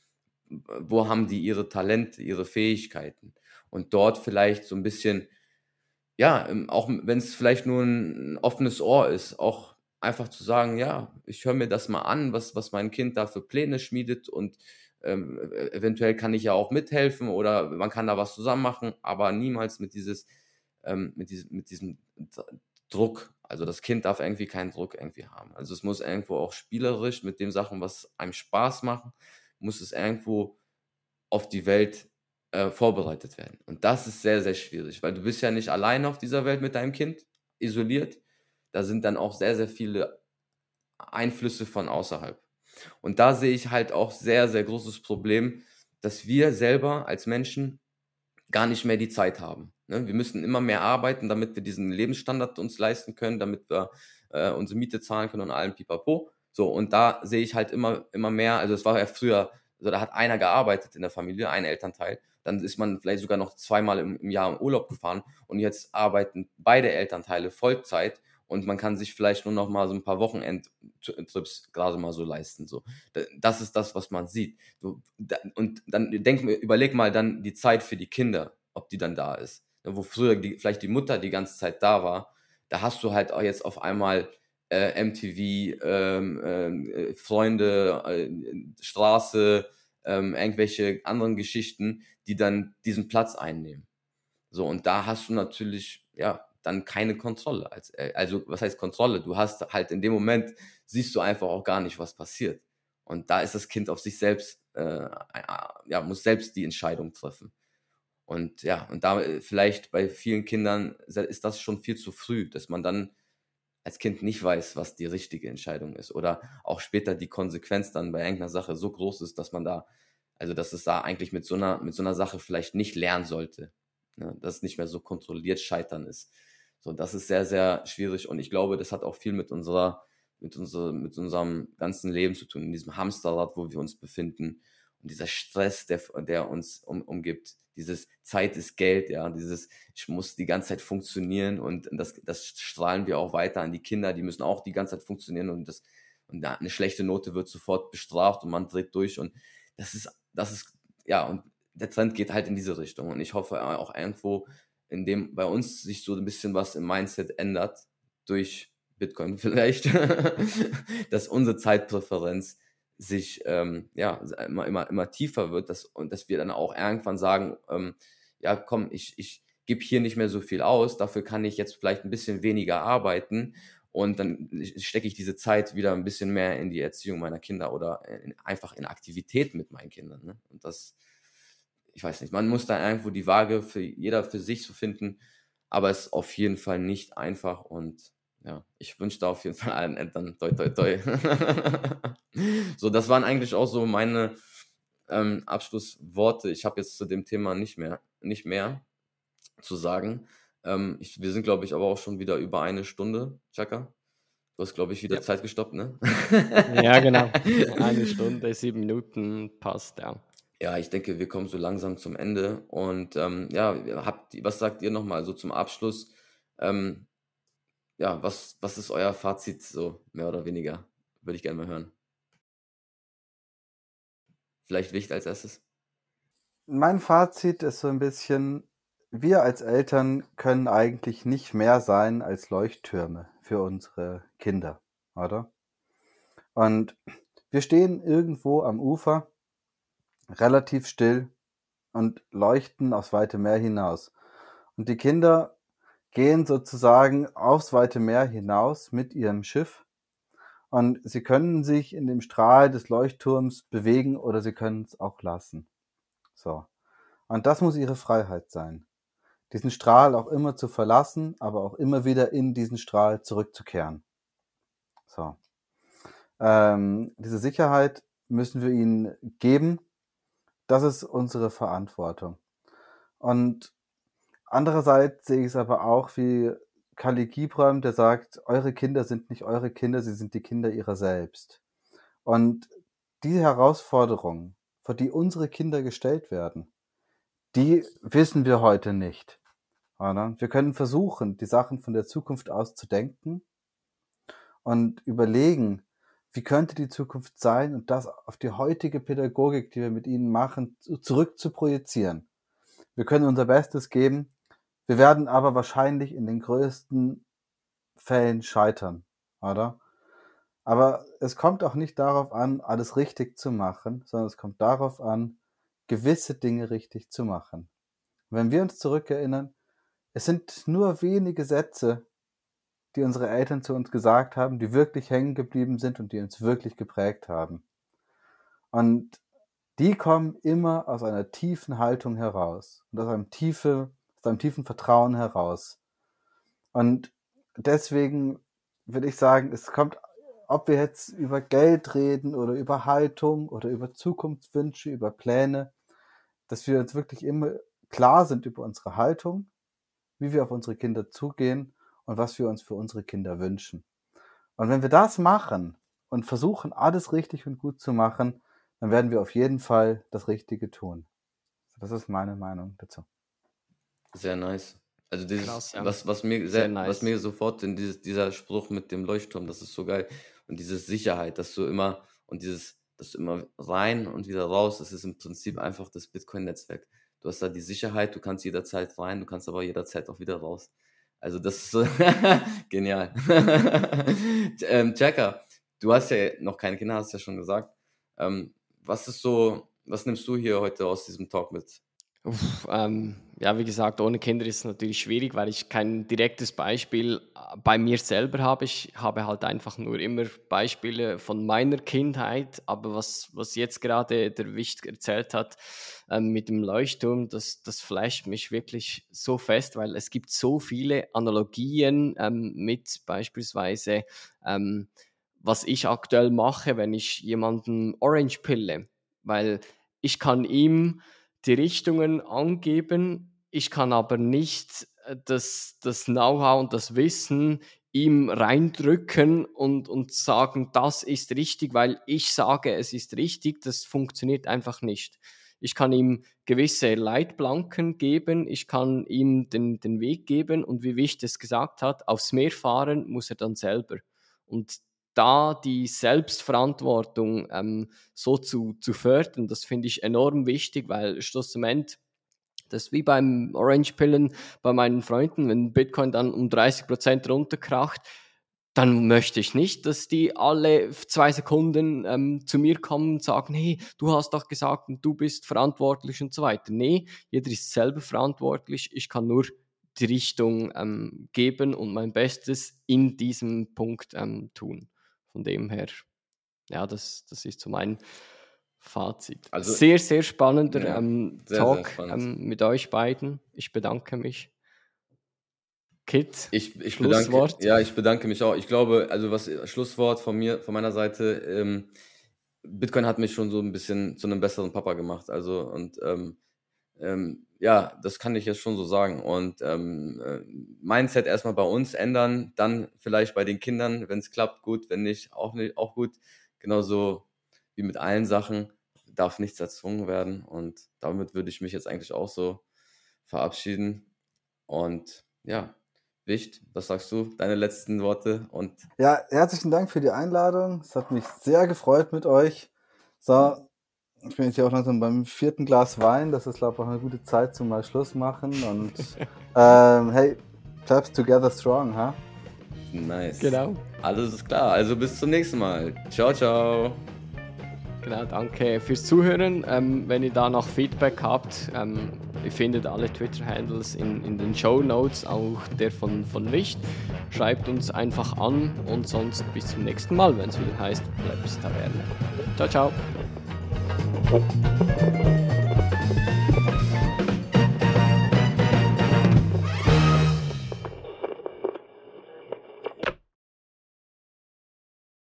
wo haben die ihre Talente, ihre Fähigkeiten. Und dort vielleicht so ein bisschen, ja, auch wenn es vielleicht nur ein offenes Ohr ist, auch einfach zu sagen, ja, ich höre mir das mal an, was, was mein Kind da für Pläne schmiedet und ähm, e-, eventuell kann ich ja auch mithelfen oder man kann da was zusammen machen, aber niemals mit dieses, ähm, mit, diesem, mit diesem Druck. Also das Kind darf irgendwie keinen Druck irgendwie haben. Also es muss irgendwo auch spielerisch mit den Sachen, was einem Spaß machen, muss es irgendwo auf die Welt äh, vorbereitet werden. Und das ist sehr, sehr schwierig, weil du bist ja nicht alleine auf dieser Welt mit deinem Kind, isoliert. Da sind dann auch sehr, sehr viele Einflüsse von außerhalb. Und da sehe ich halt auch sehr, sehr großes Problem, dass wir selber als Menschen gar nicht mehr die Zeit haben. Ne? Wir müssen immer mehr arbeiten, damit wir diesen Lebensstandard uns leisten können, damit wir äh, unsere Miete zahlen können und allem pipapo. So, und da sehe ich halt immer, immer mehr, also es war ja früher, also da hat einer gearbeitet in der Familie, ein Elternteil, dann ist man vielleicht sogar noch zweimal im, im Jahr im Urlaub gefahren und jetzt arbeiten beide Elternteile Vollzeit und man kann sich vielleicht nur noch mal so ein paar Wochenendtrips gerade mal so leisten. So, das ist das, was man sieht. Und dann denk, überleg mal dann die Zeit für die Kinder, ob die dann da ist. Wo früher die, vielleicht die Mutter die ganze Zeit da war, da hast du halt auch jetzt auf einmal äh, MTV, ähm, äh, Freunde, äh, Straße, ähm, irgendwelche anderen Geschichten, die dann diesen Platz einnehmen. So, und da hast du natürlich, ja, dann keine Kontrolle. Äh, also, was heißt Kontrolle? Du hast halt in dem Moment, siehst du einfach auch gar nicht, was passiert. Und da ist das Kind auf sich selbst, äh, ja, muss selbst die Entscheidung treffen. Und ja, und da äh, vielleicht bei vielen Kindern ist das schon viel zu früh, dass man dann als Kind nicht weiß, was die richtige Entscheidung ist. Oder auch später die Konsequenz dann bei irgendeiner Sache so groß ist, dass man da, also dass es da eigentlich mit so einer, mit so einer Sache vielleicht nicht lernen sollte. Ne? Dass es nicht mehr so kontrolliert scheitern ist. So, das ist sehr, sehr schwierig und ich glaube, das hat auch viel mit unserer, mit, unser, mit unserem ganzen Leben zu tun, in diesem Hamsterrad, wo wir uns befinden und dieser Stress, der, der uns um, umgibt, dieses Zeit ist Geld, ja, dieses, ich muss die ganze Zeit funktionieren und das, das strahlen wir auch weiter an die Kinder, die müssen auch die ganze Zeit funktionieren und das, und eine schlechte Note wird sofort bestraft und man dreht durch und das ist, das ist, ja, und der Trend geht halt in diese Richtung und ich hoffe auch irgendwo, in dem bei uns sich so ein bisschen was im Mindset ändert, durch Bitcoin vielleicht, *laughs* dass unsere Zeitpräferenz sich ähm, ja immer, immer, immer tiefer wird dass, und dass wir dann auch irgendwann sagen, ähm, ja komm, ich, ich gebe hier nicht mehr so viel aus, dafür kann ich jetzt vielleicht ein bisschen weniger arbeiten und dann stecke ich diese Zeit wieder ein bisschen mehr in die Erziehung meiner Kinder oder in, einfach in Aktivität mit meinen Kindern. Ne? Und das, ich weiß nicht, man muss da irgendwo die Waage für jeder für sich zu finden, aber es ist auf jeden Fall nicht einfach und ja, ich wünsche da auf jeden Fall allen Eltern toi toi toi. *laughs* so, das waren eigentlich auch so meine ähm, Abschlussworte. Ich habe jetzt zu dem Thema nicht mehr, nicht mehr zu sagen. Ähm, ich, wir sind, glaube ich, aber auch schon wieder über eine Stunde, Chaka. Du hast, glaube ich, wieder ja. Zeit gestoppt, ne? ja, genau. *laughs* Eine Stunde, sieben Minuten passt, ja. Ja, ich denke, wir kommen so langsam zum Ende. Und ähm, ja, habt, was sagt ihr nochmal so zum Abschluss? Ähm, ja, was, was ist euer Fazit so, mehr oder weniger? Würde ich gerne mal hören. Vielleicht Wicht als erstes? Mein Fazit ist so ein bisschen, wir als Eltern können eigentlich nicht mehr sein als Leuchttürme für unsere Kinder, oder? Und wir stehen irgendwo am Ufer relativ still und leuchten aufs weite Meer hinaus. Und die Kinder gehen sozusagen aufs weite Meer hinaus mit ihrem Schiff und sie können sich in dem Strahl des Leuchtturms bewegen oder sie können es auch lassen. So. Und das muss ihre Freiheit sein. Diesen Strahl auch immer zu verlassen, aber auch immer wieder in diesen Strahl zurückzukehren. So. Ähm, diese Sicherheit müssen wir ihnen geben das ist unsere Verantwortung. Und andererseits sehe ich es aber auch wie Kali Gibram, der sagt, eure Kinder sind nicht eure Kinder, sie sind die Kinder ihrer selbst. Und diese Herausforderungen, vor die unsere Kinder gestellt werden, die wissen wir heute nicht. Wir können versuchen, die Sachen von der Zukunft aus zu denken und überlegen, wie könnte die Zukunft sein und das auf die heutige Pädagogik, die wir mit ihnen machen, zurück zu projizieren. Wir können unser Bestes geben, wir werden aber wahrscheinlich in den größten Fällen scheitern, oder? Aber es kommt auch nicht darauf an, alles richtig zu machen, sondern es kommt darauf an, gewisse Dinge richtig zu machen. wenn wir uns zurückerinnern, es sind nur wenige Sätze, die unsere Eltern zu uns gesagt haben, die wirklich hängen geblieben sind und die uns wirklich geprägt haben. Und die kommen immer aus einer tiefen Haltung heraus und aus einem, tiefe, aus einem tiefen Vertrauen heraus. Und deswegen würde ich sagen, es kommt ob wir jetzt über Geld reden oder über Haltung oder über Zukunftswünsche, über Pläne, dass wir uns wirklich immer klar sind über unsere Haltung, wie wir auf unsere Kinder zugehen und was wir uns für unsere Kinder wünschen. Und wenn wir das machen und versuchen, alles richtig und gut zu machen, dann werden wir auf jeden Fall das Richtige tun. Das ist meine Meinung dazu. Sehr nice. Also dieses, Krass, ja. was, was mir Sehr sehr, nice. was mir sofort in dieses, dieser Spruch mit dem Leuchtturm, das ist so geil. Und diese Sicherheit, dass du immer, und dieses, dass du immer rein und wieder raus, das ist im Prinzip einfach das Bitcoin-Netzwerk. Du hast da die Sicherheit, du kannst jederzeit rein, du kannst aber jederzeit auch wieder raus. Also das ist so *laughs* genial. ähm, Jacker, du hast ja noch keine Kinder, hast ja schon gesagt. Ähm, was ist so, was nimmst du hier heute aus diesem Talk mit? Uff, ähm, ja, wie gesagt, ohne Kinder ist es natürlich schwierig, weil ich kein direktes Beispiel äh, bei mir selber habe. Ich habe halt einfach nur immer Beispiele von meiner Kindheit. Aber was, was jetzt gerade der Wicht erzählt hat ähm, mit dem Leuchtturm, das, das flasht mich wirklich so fest, weil es gibt so viele Analogien ähm, mit beispielsweise, ähm, was ich aktuell mache, wenn ich jemanden Orange pille, weil ich kann ihm die Richtungen angeben. Ich kann aber nicht äh, das, das Know-how und das Wissen ihm reindrücken und, und sagen, das ist richtig, weil ich sage, es ist richtig. Das funktioniert einfach nicht. Ich kann ihm gewisse Leitplanken geben, ich kann ihm den, den Weg geben und wie Wicht es gesagt hat, aufs Meer fahren muss er dann selber. Und da die Selbstverantwortung ähm, so zu, zu fördern, das finde ich enorm wichtig, weil schlussendlich das ist wie beim Orange-Pillen bei meinen Freunden, wenn Bitcoin dann um 30% runterkracht, dann möchte ich nicht, dass die alle zwei Sekunden ähm, zu mir kommen und sagen, hey, du hast doch gesagt du bist verantwortlich und so weiter. Nee, jeder ist selber verantwortlich. Ich kann nur die Richtung ähm, geben und mein Bestes in diesem Punkt ähm, tun. Von dem her, ja, das, das ist so mein Fazit. Also- sehr, sehr spannender Ja, ähm, sehr, sehr Talk spannend. ähm, mit euch beiden. Ich bedanke mich. Kit, Ich, ich Schlusswort? bedanke, ja, ich bedanke mich auch. Ich glaube, also was Schlusswort von mir, von meiner Seite, ähm, Bitcoin hat mich schon so ein bisschen zu einem besseren Papa gemacht. Also und ähm, ähm, ja, das kann ich jetzt schon so sagen. Und ähm, äh, Mindset erstmal bei uns ändern, dann vielleicht bei den Kindern, wenn es klappt, gut, wenn nicht, auch nicht, auch gut. Genauso wie mit allen Sachen darf nichts erzwungen werden. Und damit würde ich mich jetzt eigentlich auch so verabschieden. Und ja, Wicht, was sagst du? Deine letzten Worte und Ja, herzlichen Dank für die Einladung. Es hat mich sehr gefreut mit euch. So, ich bin jetzt hier auch langsam beim vierten Glas Wein. Das ist, glaube ich, auch eine gute Zeit zum mal Schluss machen. Und *laughs* ähm, hey, claps together strong, ha? nice. genau. Alles ist klar. Also bis zum nächsten Mal. Ciao, ciao. Genau, danke fürs Zuhören. Ähm, wenn ihr da noch Feedback habt, ähm, ihr findet alle Twitter-Handles in, in den Show Notes, auch der von, von Wicht. Schreibt uns einfach an und sonst bis zum nächsten Mal, wenn es wieder heißt Plebs Taverne. Ciao, ciao. Thank you.